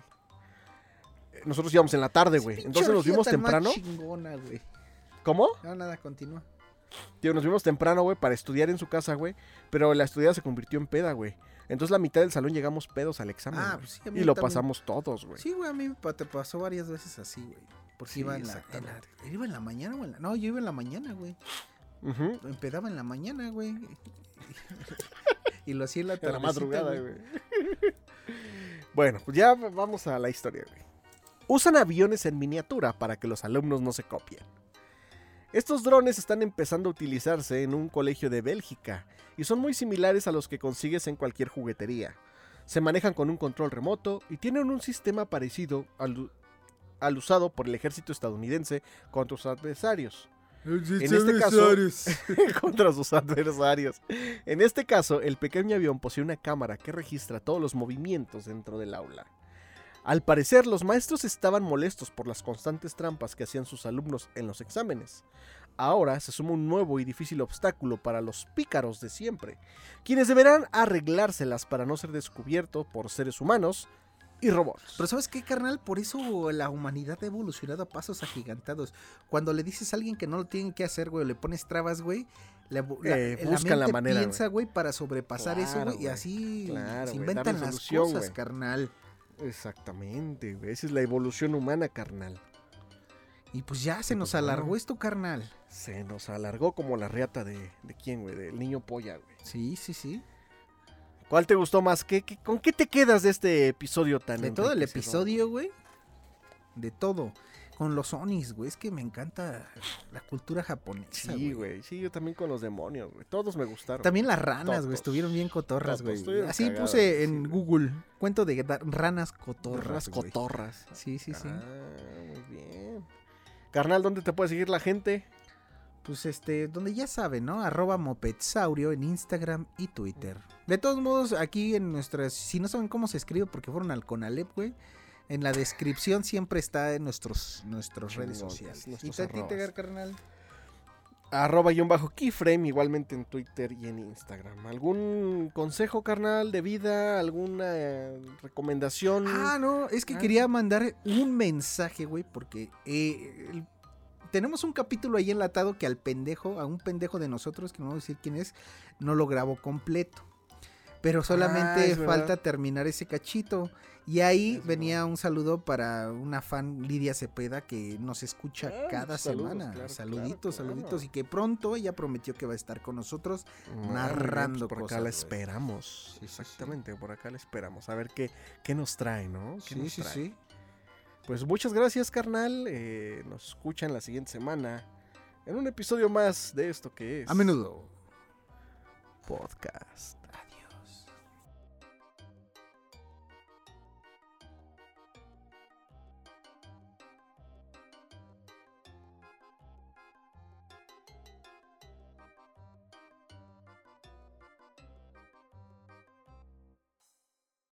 Nosotros íbamos en la tarde, güey. Entonces nos vimos temprano. chingona. ¿Cómo? No, nada, continúa. Tío, nos vimos temprano, güey, para estudiar en su casa, güey. Pero la estudiada se convirtió en peda, güey. Entonces la mitad del salón llegamos pedos al examen. Ah, pues sí, a mí y lo también. pasamos todos, güey. Sí, güey, a mí te pasó varias veces así, güey. Porque Sí, iba en la, en la- ¿Iba en la mañana o en la.? No, yo iba en la mañana, güey. Ujú. Empedaba en la mañana, güey. y lo hacía en la En la madrugada, güey. bueno, pues ya vamos a la historia, güey. Usan aviones en miniatura para que los alumnos no se copien. Estos drones están empezando a utilizarse en un colegio de Bélgica y son muy similares a los que consigues en cualquier juguetería. Se manejan con un control remoto y tienen un sistema parecido al, al usado por el ejército estadounidense contra sus adversarios. En este caso, contra sus adversarios. En este caso, el pequeño avión posee una cámara que registra todos los movimientos dentro del aula. Al parecer, los maestros estaban molestos por las constantes trampas que hacían sus alumnos en los exámenes. Ahora se suma un nuevo y difícil obstáculo para los pícaros de siempre, quienes deberán arreglárselas para no ser descubiertos por seres humanos y robots. Pero ¿sabes qué, carnal? Por eso la humanidad ha evolucionado a pasos agigantados. Cuando le dices a alguien que no lo tienen que hacer, güey, o le pones trabas, güey, la, la- Eh, la la manera, piensa, güey, para sobrepasar eso, güey, y así Claro, se inventan las solución, cosas, carnal. Exactamente, güey. Esa es la evolución humana, carnal. Y pues ya se nos pues, bueno. alargó esto, carnal. Se nos alargó como la riata de, de quién, güey, del niño polla, güey. Sí, sí, sí. ¿Cuál te gustó más? ¿Qué, qué- con qué te quedas de este episodio tan De todo el episodio, güey. De todo. Con los Onis, güey. Es que me encanta la cultura japonesa, Sí, güey. Sí, yo también con los demonios, güey. Todos me gustaron. También las ranas, güey, estuvieron bien cotorras, güey. Así puse sí, en. Google, cuento de ranas cotorras, Torras güey. cotorras. Sí, sí, sí. Ah, muy bien. Carnal, ¿dónde te puede seguir la gente? Pues este, donde ya saben, ¿no? Arroba Mopetsaurio en Instagram y Twitter. De todos modos, aquí en nuestras, si no saben cómo se escribe porque fueron al Conalep, güey. En la descripción siempre está en nuestros, nuestras redes sociales. nuestros ¿Y. Tegar, carnal? Arroba guion bajo keyframe, igualmente en Twitter y en Instagram. ¿Algún consejo, carnal, de vida? ¿Alguna eh, recomendación? Ah, no, es que Ah. quería mandar un mensaje, güey, porque eh, el- tenemos un capítulo ahí enlatado que al pendejo, a un pendejo de nosotros, que no vamos a decir quién es, no lo grabó completo. Pero solamente Ah, falta terminar ese cachito. Y ahí venía un saludo para una fan, Lidia Cepeda, que nos escucha Ah, cada saludos, semana. claro, saluditos, claro, saluditos. claro. Y que pronto ella prometió que va a estar con nosotros. Ah, narrando pues por cosas, acá la esperamos. Sí, sí, sí. Exactamente, por acá la esperamos. A ver qué, qué nos trae, ¿no? ¿Qué Sí, nos sí, trae? sí. Pues muchas gracias, carnal. Eh, nos escuchan la siguiente semana en un episodio más de esto que es A menudo. podcast.